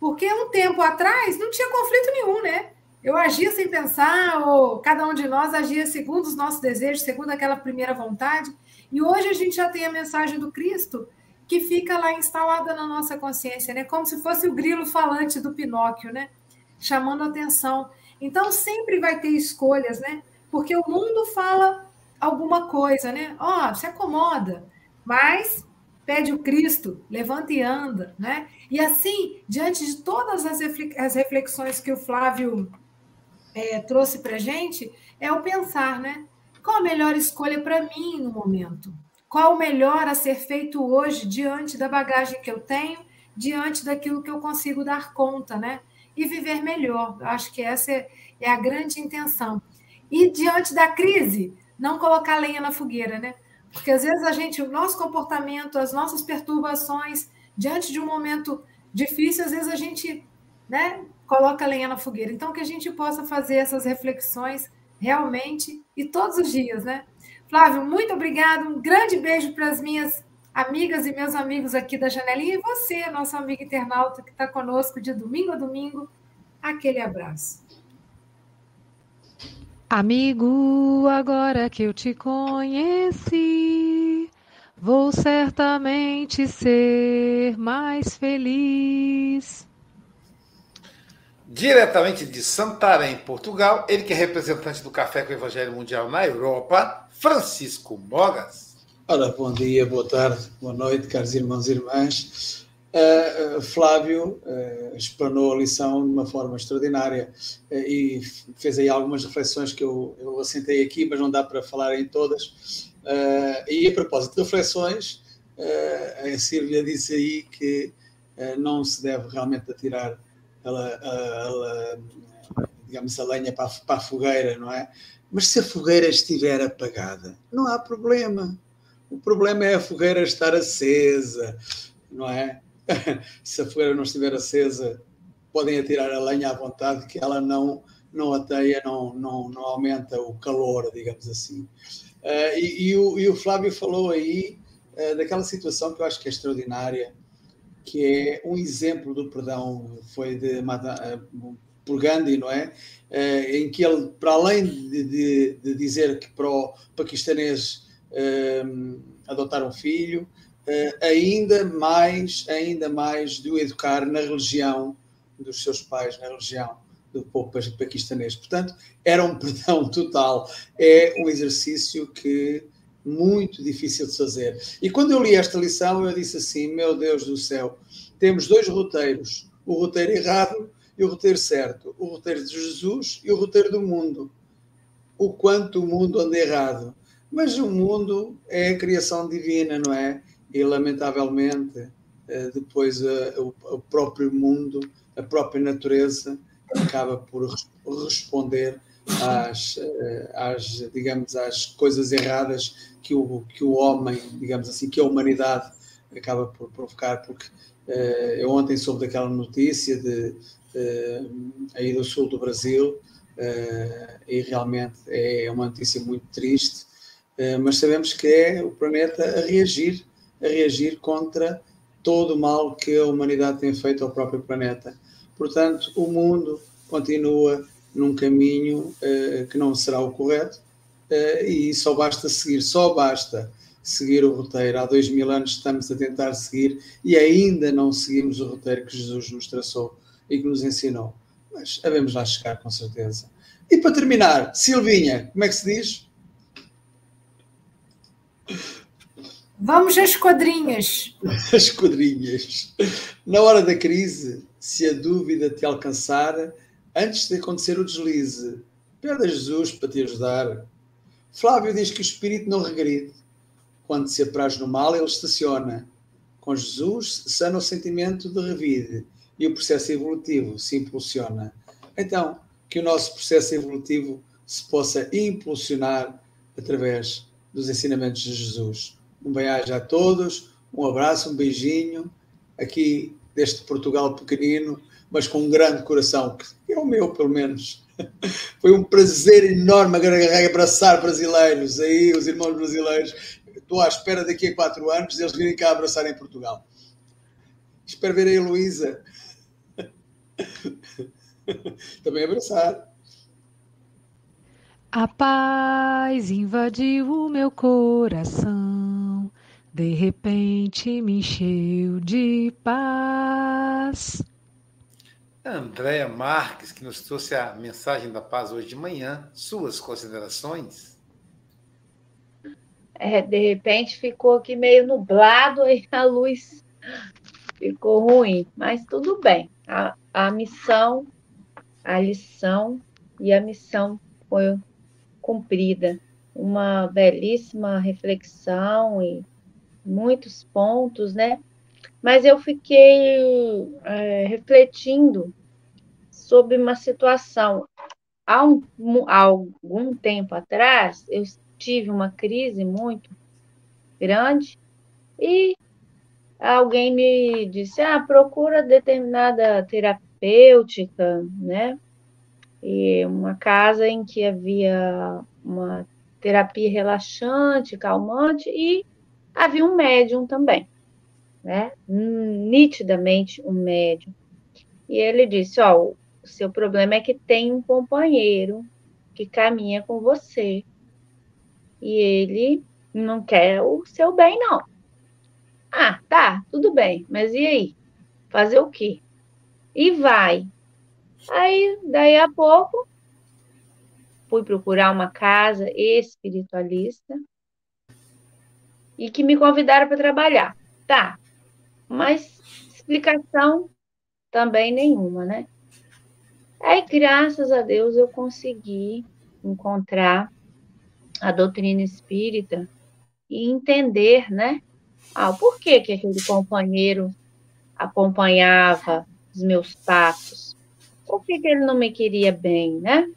Porque um tempo atrás não tinha conflito nenhum, né? Eu agia sem pensar, ou cada um de nós agia segundo os nossos desejos, segundo aquela primeira vontade. E hoje a gente já tem a mensagem do Cristo que fica lá instalada na nossa consciência, né? Como se fosse o grilo falante do Pinóquio, né? Chamando atenção. Então sempre vai ter escolhas, né? Porque o mundo fala alguma coisa, né? Ó, oh, se acomoda, mas pede o Cristo, levanta e anda, né? E assim, diante de todas as reflexões que o Flávio é, trouxe para gente, é o pensar, né? Qual a melhor escolha para mim no momento? Qual o melhor a ser feito hoje diante da bagagem que eu tenho, diante daquilo que eu consigo dar conta, né? E viver melhor. Eu acho que essa é, é a grande intenção. E diante da crise, não colocar lenha na fogueira, né? Porque às vezes a gente, o nosso comportamento, as nossas perturbações, diante de um momento difícil, às vezes a gente, né, coloca lenha na fogueira. Então que a gente possa fazer essas reflexões realmente e todos os dias, né? Flávio, muito obrigado. Um grande beijo para as minhas amigas e meus amigos aqui da janelinha e você, nosso amigo internauta que está conosco de domingo a domingo. Aquele abraço. Amigo, agora que eu te conheci, vou certamente ser mais feliz. Diretamente de Santarém, Portugal, ele que é representante do Café com o Evangelho Mundial na Europa, Francisco Mogas. Ora, bom dia, boa tarde, boa noite, caros irmãos e irmãs. Uh, Flávio uh, explanou a lição de uma forma extraordinária uh, e fez aí algumas reflexões que eu, eu assentei aqui, mas não dá para falar em todas. e a propósito de reflexões, a Silvia disse aí que não se deve realmente atirar a, a, a, digamos, a lenha para, para a fogueira, não é? Mas se a fogueira estiver apagada, não há problema. O problema é a fogueira estar acesa, não é? se a fogueira não estiver acesa, podem atirar a lenha à vontade, que ela não, não ateia, não, não, não aumenta o calor, digamos assim. Uh, e, e, o, e, o, Flávio falou aí uh, daquela situação que eu acho que é extraordinária, que é um exemplo do perdão, foi de, uh, por Gandhi, não é? em que ele, para além de, de, de dizer que para o paquistanês adotar um filho, ainda mais, ainda mais de o educar na religião dos seus pais, na religião do povo paquistanês. Portanto, era um perdão total. É um exercício que muito difícil de fazer. E quando eu li esta lição, eu disse assim: meu Deus do céu, temos dois roteiros, o roteiro errado e o roteiro certo, o roteiro de Jesus e o roteiro do mundo. o quanto o mundo anda errado. Mas o mundo é a criação divina, não é? E, lamentavelmente, eh, depois eh, o próprio mundo, a própria natureza, acaba por responder às, eh, às, digamos, às coisas erradas que o, que o homem, digamos assim, que a humanidade acaba por provocar, porque uh, eu ontem soube daquela notícia de, uh, aí do sul do Brasil, uh, e realmente é uma notícia muito triste, mas sabemos que é o planeta a reagir, a reagir contra todo o mal que a humanidade tem feito ao próprio planeta. Portanto, o mundo continua num caminho uh, que não será o correto uh, e só basta seguir, só basta seguir o roteiro. Há dois mil anos estamos a tentar seguir e ainda não seguimos o roteiro que Jesus nos traçou e que nos ensinou. Mas havemos lá chegar, com certeza. E para terminar, Silvinha, como é que se diz? Vamos às quadrinhas. As quadrinhas. Na hora da crise, se a dúvida te alcançar, antes de acontecer o deslize, pede a Jesus para te ajudar. Flávio diz que o espírito não regride. Quando se apraz no mal, ele estaciona. Com Jesus, sana o sentimento de revide e o processo evolutivo se impulsiona. Então, que o nosso processo evolutivo se possa impulsionar através dos ensinamentos de Jesus. Um bem-aja a todos, um abraço, um beijinho, aqui deste Portugal pequenino, mas com um grande coração, que é o meu, pelo menos. Foi um prazer enorme abraçar brasileiros, aí, os irmãos brasileiros. Estou à espera daqui a quatro anos eles virem cá abraçar em Portugal. Espero ver a Heloísa. Também abraçar. A paz invadiu o meu coração, de repente me encheu de paz. Andréia Marques, que nos trouxe a mensagem da paz hoje de manhã. Suas considerações? É, de repente ficou aqui meio nublado, aí a luz ficou ruim, mas tudo bem. A, a missão, a lição e a missão foi cumprida. Uma belíssima reflexão e muitos pontos, né? Mas eu fiquei é, refletindo sobre uma situação. Há, um, há algum tempo atrás, eu tive uma crise muito grande e alguém me disse: ah, procura determinada terapêutica, né? E uma casa em que havia uma terapia relaxante, calmante e havia um médium também né? Nitidamente um médium. E ele disse: Ó, o seu problema é que tem um companheiro que caminha com você e ele não quer o seu bem, não. Ah, tá, tudo bem, mas e aí? Fazer o quê? E vai. Aí, daí a pouco, fui procurar uma casa espiritualista e que me convidaram para trabalhar. Tá, mas explicação também nenhuma, né? Aí, graças a Deus, eu consegui encontrar a doutrina espírita e entender, né? Ah, o porquê que aquele companheiro acompanhava os meus passos? Por que, que ele não me queria bem, né?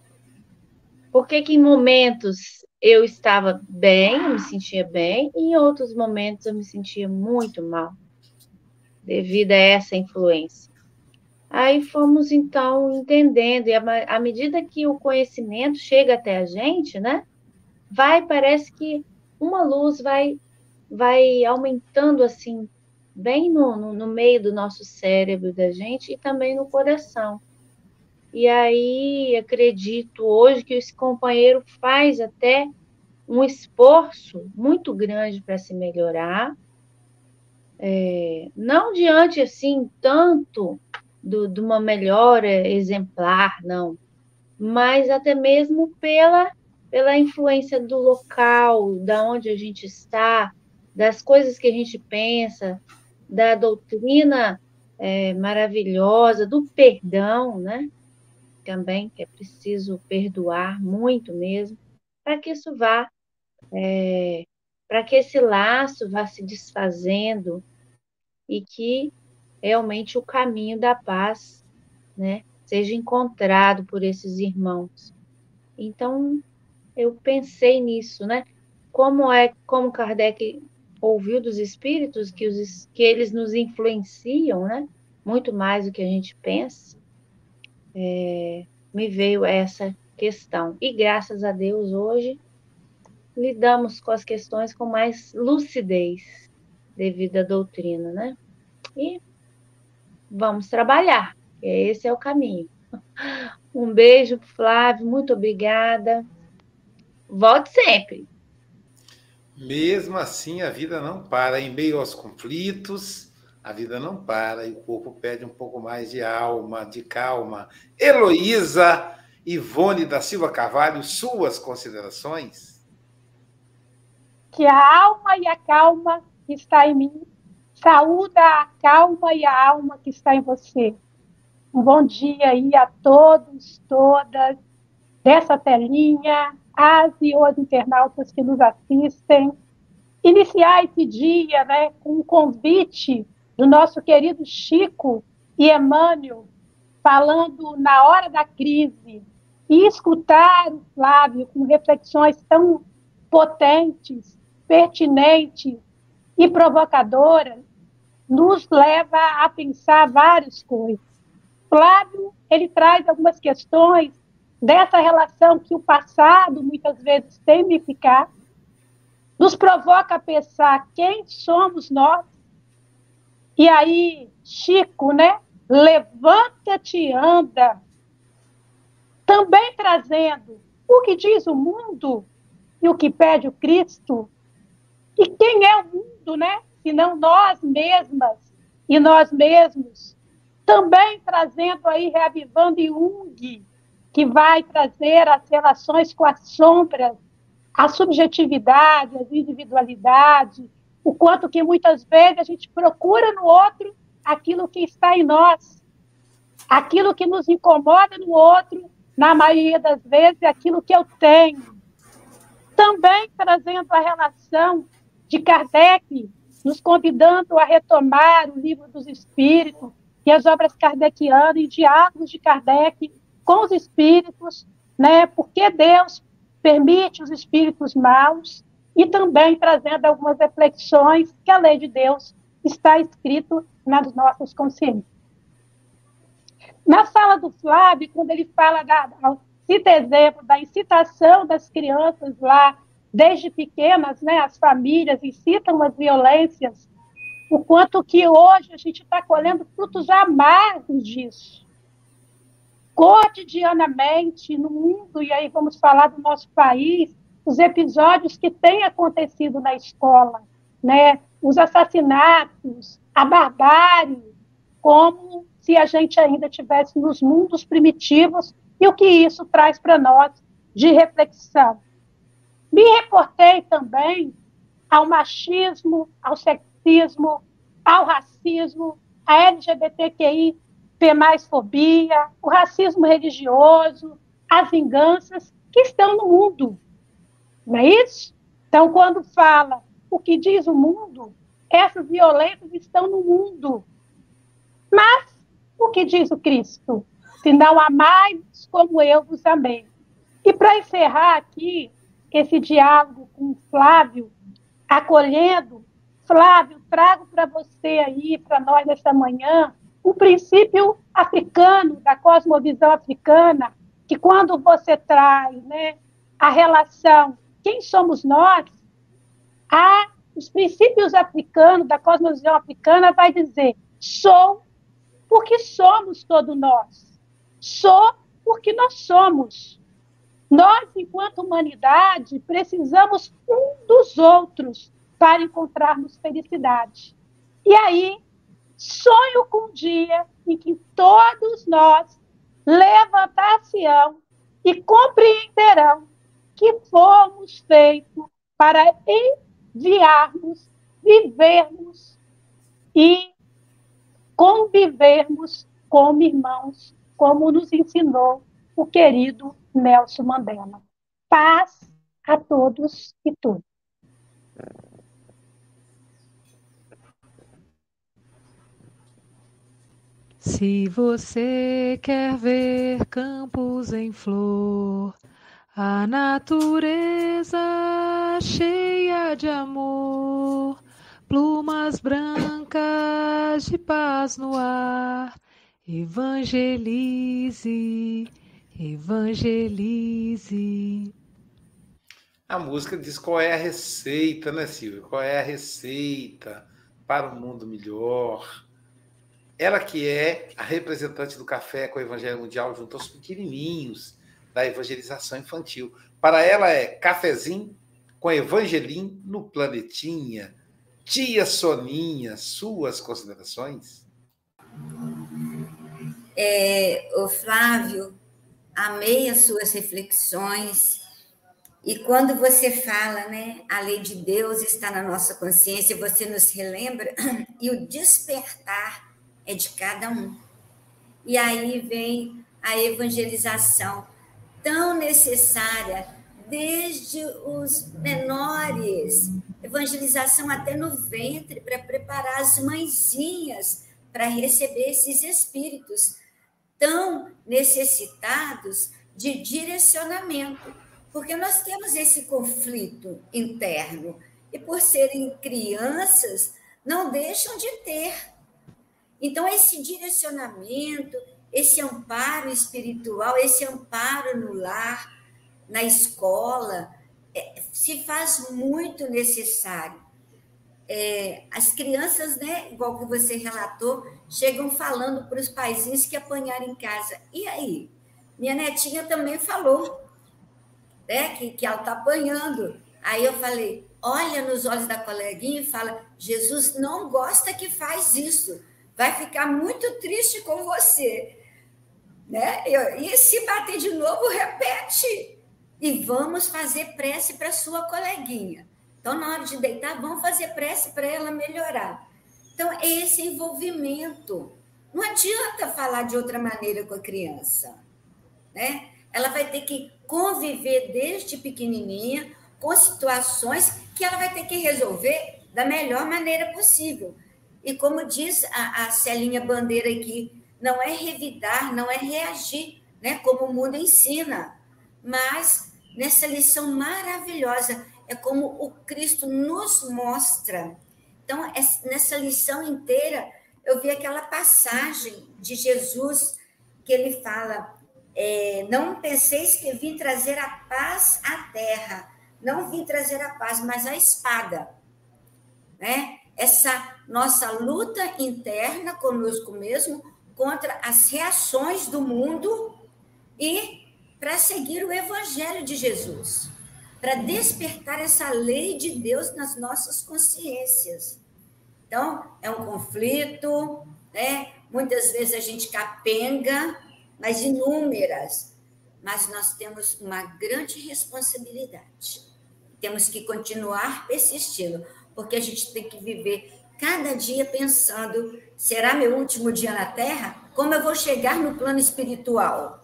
Por que, que em momentos eu estava bem, eu me sentia bem, e em outros momentos eu me sentia muito mal? devido a essa influência. Aí fomos então entendendo, e à medida que o conhecimento chega até a gente, né, vai, parece que uma luz vai, vai aumentando assim, bem no, no, no meio do nosso cérebro da gente e também no coração. E aí acredito hoje que esse companheiro faz até um esforço muito grande para se melhorar, é, não diante assim tanto do, de uma melhora exemplar, não, mas até mesmo pela, pela influência do local, da onde a gente está, das coisas que a gente pensa, da doutrina é, maravilhosa, do perdão, né? Também que é preciso perdoar muito mesmo. para que isso vá, é, para que esse laço vá se desfazendo e que realmente o caminho da paz, né, seja encontrado por esses irmãos. Então, eu pensei nisso, né? Como é, como Kardec ouviu dos espíritos que, os, que eles nos influenciam, né? Muito mais do que a gente pensa. É, me veio essa questão. E graças a Deus, hoje, lidamos com as questões com mais lucidez devido à doutrina, né? E vamos trabalhar. Esse é o caminho. Um beijo, Flávio, muito obrigada. Volte sempre. Mesmo assim, a vida não para. Em meio aos conflitos, a vida não para e o corpo pede um pouco mais de alma, de calma. Heloísa Ivone da Silva Carvalho, suas considerações? Que a alma e a calma que está em mim saúda a calma e a alma que está em você. Um bom dia aí a todos, todas, dessa telinha, as e os internautas que nos assistem. Iniciar esse dia né, com um convite do nosso querido Chico e Emmanuel, falando na hora da crise, e escutar o Flávio com reflexões tão potentes, pertinentes e provocadoras, nos leva a pensar várias coisas. Flávio, ele traz algumas questões dessa relação que o passado muitas vezes tem me ficar, nos provoca a pensar quem somos nós. E aí, Chico, né? Levanta-te anda. Também trazendo o que diz o mundo e o que pede o Cristo. E quem é o mundo, né? Senão nós mesmas e nós mesmos também trazendo aí, reavivando Jung, que vai trazer as relações com as sombras, a subjetividade, as individualidade, o quanto que muitas vezes a gente procura no outro aquilo que está em nós, aquilo que nos incomoda no outro, na maioria das vezes, é aquilo que eu tenho. Também trazendo a relação de Kardec, nos convidando a retomar o livro dos Espíritos, e as obras kardecianas e diálogos de Kardec com os espíritos, né? Porque Deus permite os espíritos maus e também trazendo algumas reflexões que a lei de Deus está escrito nas nossas consciências. Na fala do Flávio, quando ele fala da, cita exemplo da incitação das crianças lá desde pequenas, né, as famílias incitam as violências o quanto que hoje a gente está colhendo frutos amargos disso. Cotidianamente, no mundo, e aí vamos falar do nosso país, os episódios que têm acontecido na escola, né? os assassinatos, a barbárie, como se a gente ainda tivesse nos mundos primitivos e o que isso traz para nós de reflexão. Me reportei também ao machismo, ao sexismo, ao racismo, à LGBTQI, fobia, o racismo religioso, as vinganças que estão no mundo. Não é isso? Então, quando fala o que diz o mundo, essas violências estão no mundo. Mas o que diz o Cristo? Se não amais como eu vos amei. E para encerrar aqui esse diálogo com o Flávio, acolhendo Flávio, trago para você aí, para nós nessa manhã, um princípio africano, da cosmovisão africana, que quando você traz né, a relação, quem somos nós, a, os princípios africanos, da cosmovisão africana, vai dizer, sou porque somos todos nós. Sou porque nós somos. Nós, enquanto humanidade, precisamos um dos outros para encontrarmos felicidade. E aí, sonho com um dia em que todos nós levantar-se-ão e compreenderão que fomos feitos para enviarmos, vivermos e convivermos como irmãos, como nos ensinou o querido Nelson Mandela. Paz a todos e tudo. Se você quer ver campos em flor, a natureza cheia de amor, plumas brancas de paz no ar, evangelize, evangelize. A música diz qual é a receita, né, Silvia? Qual é a receita para um mundo melhor? Ela que é a representante do café com o Evangelho Mundial junto aos pequenininhos da evangelização infantil. Para ela é cafezinho com evangelim no planetinha. Tia Soninha, suas considerações? É, o Flávio, amei as suas reflexões. E quando você fala, né, a lei de Deus está na nossa consciência, você nos relembra, e o despertar é de cada um. E aí vem a evangelização tão necessária desde os menores, evangelização até no ventre para preparar as mãezinhas para receber esses espíritos tão necessitados de direcionamento, porque nós temos esse conflito interno. E por serem crianças não deixam de ter. Então, esse direcionamento, esse amparo espiritual, esse amparo no lar, na escola, é, se faz muito necessário. É, as crianças, né, igual que você relatou, chegam falando para os paizinhos que apanharam em casa. E aí? Minha netinha também falou né, que, que ela está apanhando. Aí eu falei: olha nos olhos da coleguinha e fala: Jesus não gosta que faz isso vai ficar muito triste com você. Né? E se bater de novo, repete. E vamos fazer prece para sua coleguinha. Então, na hora de deitar, vamos fazer prece para ela melhorar. Então, é esse envolvimento. Não adianta falar de outra maneira com a criança. Né? Ela vai ter que conviver desde pequenininha com situações que ela vai ter que resolver da melhor maneira possível. E como diz a, a Celinha Bandeira aqui, não é revidar, não é reagir, né, como o mundo ensina, mas nessa lição maravilhosa, é como o Cristo nos mostra. Então, nessa lição inteira, eu vi aquela passagem de Jesus que ele fala: é, Não penseis que vim trazer a paz à terra, não vim trazer a paz, mas a espada. Né? essa nossa luta interna conosco mesmo contra as reações do mundo e para seguir o evangelho de Jesus, para despertar essa lei de Deus nas nossas consciências. Então, é um conflito, né? Muitas vezes a gente capenga, mas inúmeras. Mas nós temos uma grande responsabilidade. Temos que continuar persistindo porque a gente tem que viver cada dia pensando: será meu último dia na Terra? Como eu vou chegar no plano espiritual?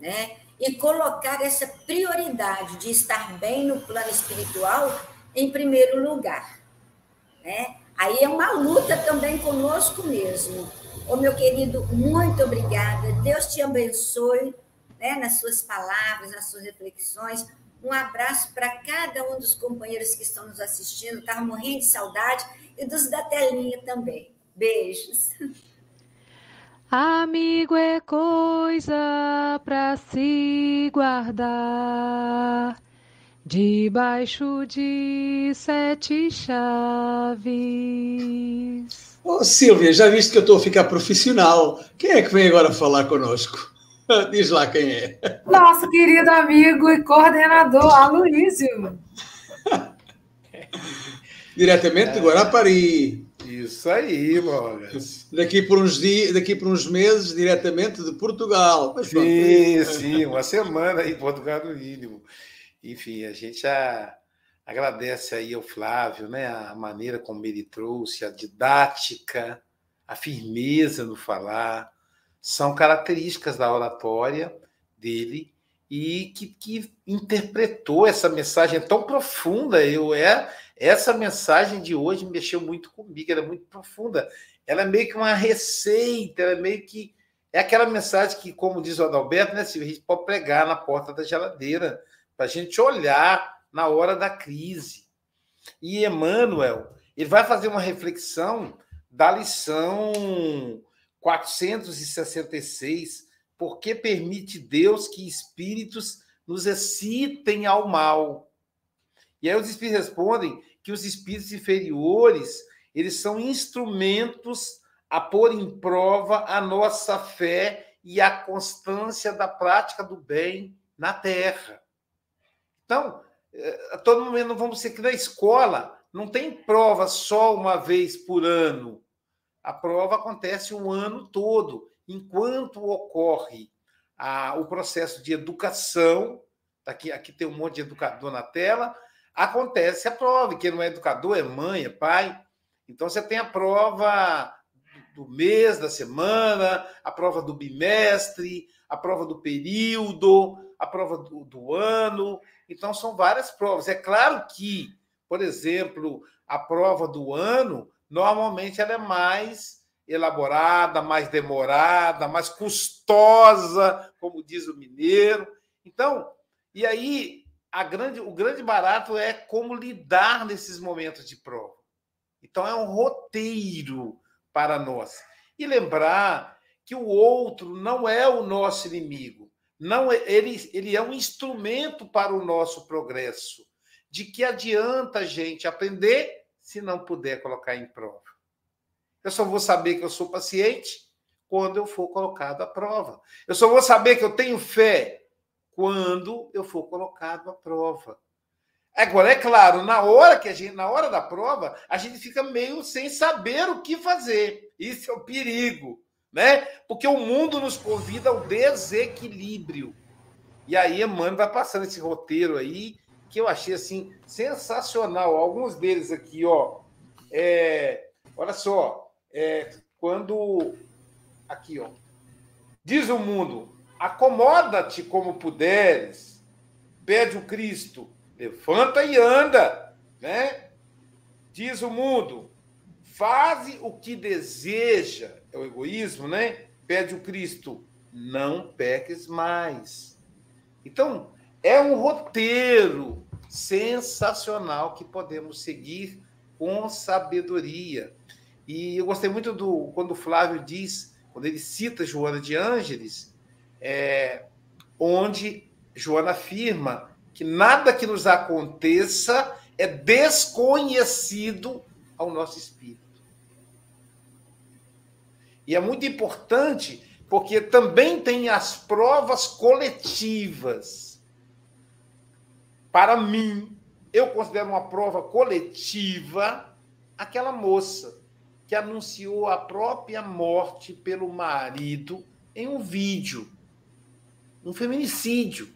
Né? E colocar essa prioridade de estar bem no plano espiritual em primeiro lugar. Né? Aí é uma luta também conosco mesmo. Ô, meu querido, muito obrigada. Deus te abençoe né, nas suas palavras, nas suas reflexões. Um abraço para cada um dos companheiros que estão nos assistindo. Estava morrendo de saudade e dos da telinha também. Beijos. Amigo é coisa para se guardar debaixo de sete chaves. Ô, Silvia, já viste que eu estou a ficar profissional? Quem é que vem agora falar conosco? Diz lá quem é. Nosso querido amigo e coordenador, Aloísio. Diretamente de Guarapari. Isso aí, Mogas. Daqui por uns dias, daqui por uns meses, diretamente de Portugal. Mas, sim, sim, uma semana em Portugal no mínimo. Enfim, a gente já agradece aí ao Flávio, né, a maneira como ele trouxe, a didática, a firmeza no falar, são características da oratória dele e que, que interpretou essa mensagem tão profunda. Eu é essa mensagem de hoje mexeu muito comigo, ela é muito profunda. Ela é meio que uma receita, ela é meio que é aquela mensagem que, como diz o Adalberto, né, Silvia, a gente pode pregar na porta da geladeira para a gente olhar na hora da crise. E Emmanuel, ele vai fazer uma reflexão da lição 466, porque permite Deus que espíritos nos excitem ao mal. E aí os espíritos respondem que os espíritos inferiores, eles são instrumentos a pôr em prova a nossa fé e a constância da prática do bem na terra. Então, eh, a todo momento vamos ser que na escola não tem prova só uma vez por ano. A prova acontece o ano todo, enquanto ocorre a, o processo de educação. Aqui, aqui tem um monte de educador na tela. Acontece a prova, quem não é educador é mãe, é pai. Então você tem a prova do mês, da semana, a prova do bimestre, a prova do período, a prova do, do ano. Então, são várias provas. É claro que, por exemplo, a prova do ano, normalmente ela é mais elaborada, mais demorada, mais custosa, como diz o mineiro. Então, e aí grande, o grande barato é como lidar nesses momentos de prova. Então, é um roteiro para nós. E lembrar que o outro não é o nosso inimigo. Não, é, ele, ele é um instrumento para o nosso progresso. De que adianta a gente aprender se não puder colocar em prova? Eu só vou saber que eu sou paciente quando eu for colocado à prova. Eu só vou saber que eu tenho fé quando eu for colocado à prova. Agora, é claro, na hora que a gente, na hora da prova, a gente fica meio sem saber o que fazer. Isso é o perigo né? Porque o mundo nos convida ao desequilíbrio. E aí Emmanuel vai passando esse roteiro aí que eu achei assim sensacional. Alguns deles aqui, ó, é, olha só, é, quando aqui, ó, diz o mundo, acomoda-te como puderes, pede o Cristo, levanta e anda, né? Diz o mundo, faze o que deseja, é o egoísmo, né? Pede o Cristo, não peques mais. Então, é um roteiro sensacional que podemos seguir com sabedoria. E eu gostei muito do quando o Flávio diz, quando ele cita Joana de Ângeles, é, onde Joana afirma que nada que nos aconteça é desconhecido ao nosso espírito. E é muito importante porque também tem as provas coletivas. Para mim, eu considero uma prova coletiva aquela moça que anunciou a própria morte pelo marido em um vídeo, um feminicídio.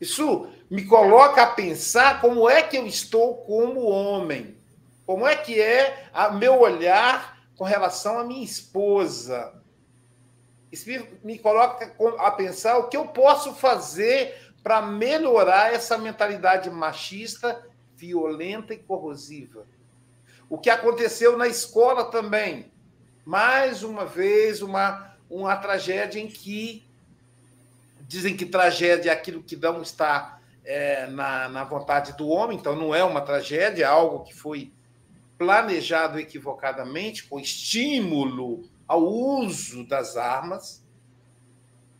Isso me coloca a pensar como é que eu estou como homem, como é que é meu olhar com relação à minha esposa. Isso me coloca a pensar o que eu posso fazer para melhorar essa mentalidade machista, violenta e corrosiva. O que aconteceu na escola também. Mais uma vez, uma, uma tragédia em que dizem que tragédia é aquilo que não está é, na, na vontade do homem, então não é uma tragédia, é algo que foi planejado equivocadamente, com estímulo ao uso das armas.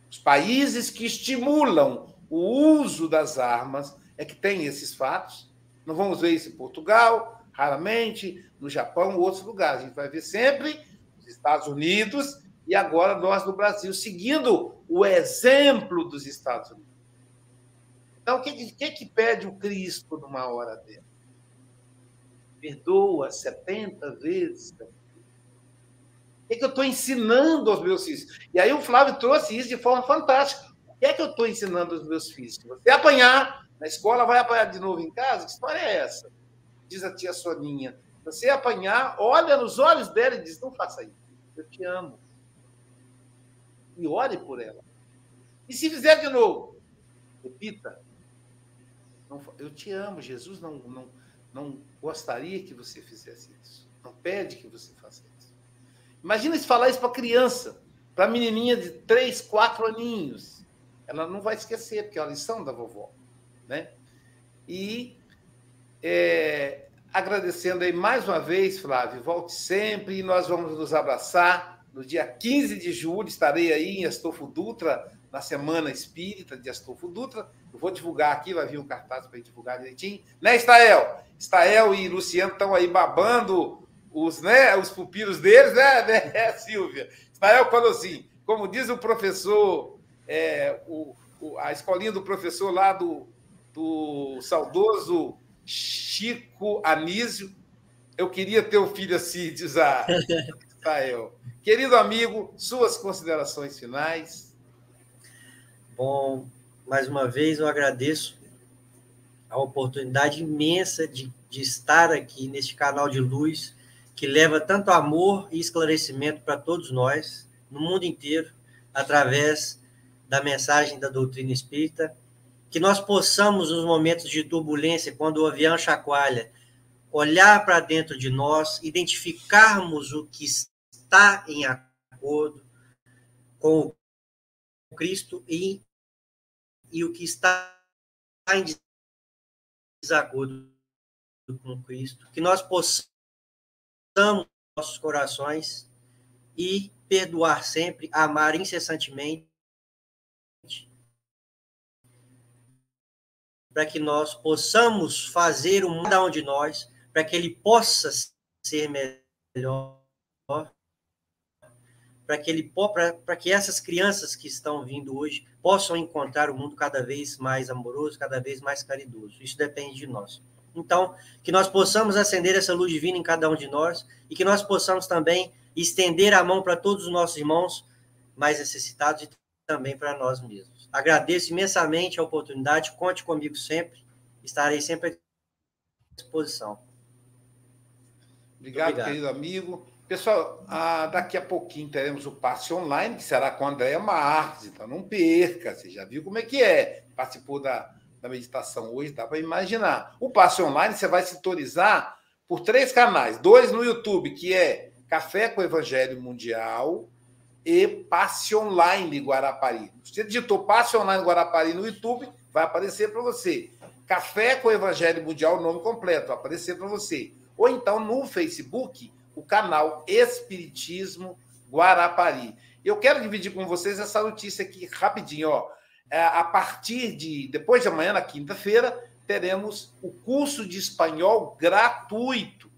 Os países que estimulam o uso das armas é que tem esses fatos. Não vamos ver isso em Portugal, raramente, no Japão, outros lugares. A gente vai ver sempre os Estados Unidos e agora nós no Brasil, seguindo o exemplo dos Estados Unidos. Então, o que, que, que pede o Cristo numa hora dessa? perdoa 70 vezes. O que, que eu estou ensinando aos meus filhos? E aí o Flávio trouxe isso de forma fantástica. O que é que eu estou ensinando aos meus filhos? Se você apanhar na escola, vai apanhar de novo em casa? Que história é essa? Diz a tia Soninha. Você apanhar, olha nos olhos dela e diz: Não faça isso. Eu te amo. E ore por ela. E se fizer de novo, repita. Eu te amo, Jesus não, não, não gostaria que você fizesse isso. Não pede que você faça isso. Imagina se falar isso para criança, para menininha de três, quatro aninhos. Ela não vai esquecer, porque é a lição da vovó. Né? E é, agradecendo aí mais uma vez, Flávio, volte sempre e nós vamos nos abraçar. No dia 15 de julho estarei aí em Astolfo Dutra, na Semana Espírita de Astolfo Dutra. Eu vou divulgar aqui, vai vir um cartaz para divulgar direitinho. Né, Estael? Estael e Luciano estão aí babando os, né, os pupilos deles, né, né Silvia? Estael falou assim, como diz o professor, é, o, o, a escolinha do professor lá do, do saudoso Chico Anísio. Eu queria ter o filho assim, diz a Estael. Querido amigo, suas considerações finais. Bom, mais uma vez eu agradeço a oportunidade imensa de, de estar aqui neste canal de luz que leva tanto amor e esclarecimento para todos nós, no mundo inteiro, através da mensagem da doutrina espírita, que nós possamos, nos momentos de turbulência, quando o avião chacoalha, olhar para dentro de nós, identificarmos o que está em acordo com o Cristo e, e o que está em desacordo com Cristo, que nós possamos nossos corações e perdoar sempre, amar incessantemente, para que nós possamos fazer o mundo onde nós, para que ele possa ser melhor, para que ele para que essas crianças que estão vindo hoje possam encontrar o mundo cada vez mais amoroso, cada vez mais caridoso. Isso depende de nós. Então, que nós possamos acender essa luz divina em cada um de nós e que nós possamos também estender a mão para todos os nossos irmãos mais necessitados e também para nós mesmos. Agradeço imensamente a oportunidade, conte comigo sempre, estarei sempre à disposição. Obrigado, Obrigado. querido amigo. Pessoal, ah, daqui a pouquinho teremos o passe online, que será com a Andréa Marques, então não perca, você já viu como é que é. Participou da, da meditação hoje, dá para imaginar. O passe online você vai sintonizar por três canais: dois no YouTube, que é Café com Evangelho Mundial e Passe Online Guarapari. Você digitou Passe Online Guarapari no YouTube, vai aparecer para você. Café com Evangelho Mundial, o nome completo, vai aparecer para você. Ou então no Facebook, o canal Espiritismo Guarapari. Eu quero dividir com vocês essa notícia aqui rapidinho, ó. É, a partir de depois de amanhã, na quinta-feira, teremos o curso de espanhol gratuito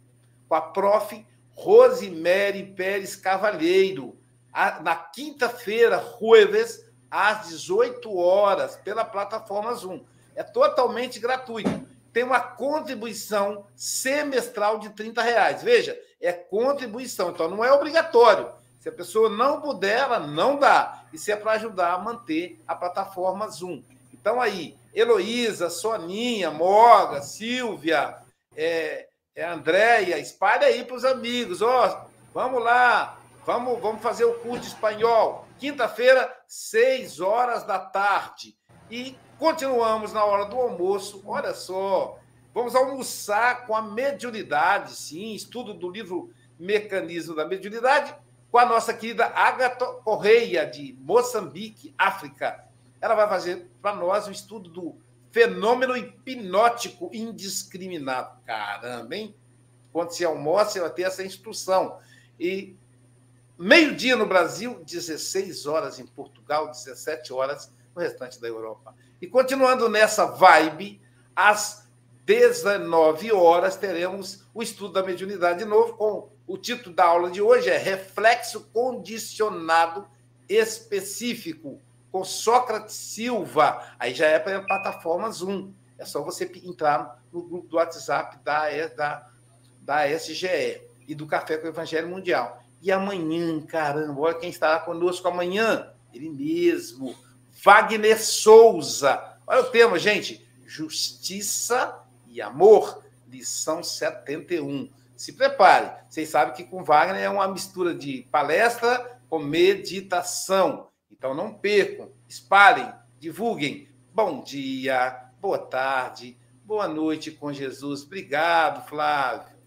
com a prof. Rosemary Pérez Cavalheiro, na quinta-feira, jueves, às 18 horas, pela plataforma Zoom. É totalmente gratuito. Tem uma contribuição semestral de 30 reais. Veja, é contribuição, então não é obrigatório. Se a pessoa não puder, ela não dá. Isso é para ajudar a manter a plataforma Zoom. Então, aí, Heloísa, Soninha, Morga, Silvia, é, é Andréia, espalha aí para os amigos. Ó, vamos lá, vamos, vamos fazer o curso de espanhol. Quinta-feira, seis horas da tarde. E continuamos na hora do almoço. Olha só, vamos almoçar com a mediunidade, sim, estudo do livro Mecanismo da Mediunidade com a nossa querida Agatha Correia, de Moçambique, África. Ela vai fazer para nós um estudo do fenômeno hipnótico indiscriminado. Caramba, hein? Quando se almoça, vai ter essa instrução. E meio-dia no Brasil, 16 horas em Portugal, 17 horas no restante da Europa. E continuando nessa vibe, às 19 horas teremos o estudo da mediunidade de novo com o título da aula de hoje é Reflexo Condicionado Específico, com Sócrates Silva. Aí já é para a plataforma Zoom. É só você entrar no grupo do WhatsApp da, da, da SGE e do Café com o Evangelho Mundial. E amanhã, caramba, olha quem estará conosco amanhã. Ele mesmo, Wagner Souza. Olha o tema, gente: Justiça e Amor, lição 71 se prepare. Vocês sabem que com Wagner é uma mistura de palestra com meditação. Então não percam, espalhem, divulguem. Bom dia, boa tarde, boa noite com Jesus. Obrigado, Flávio.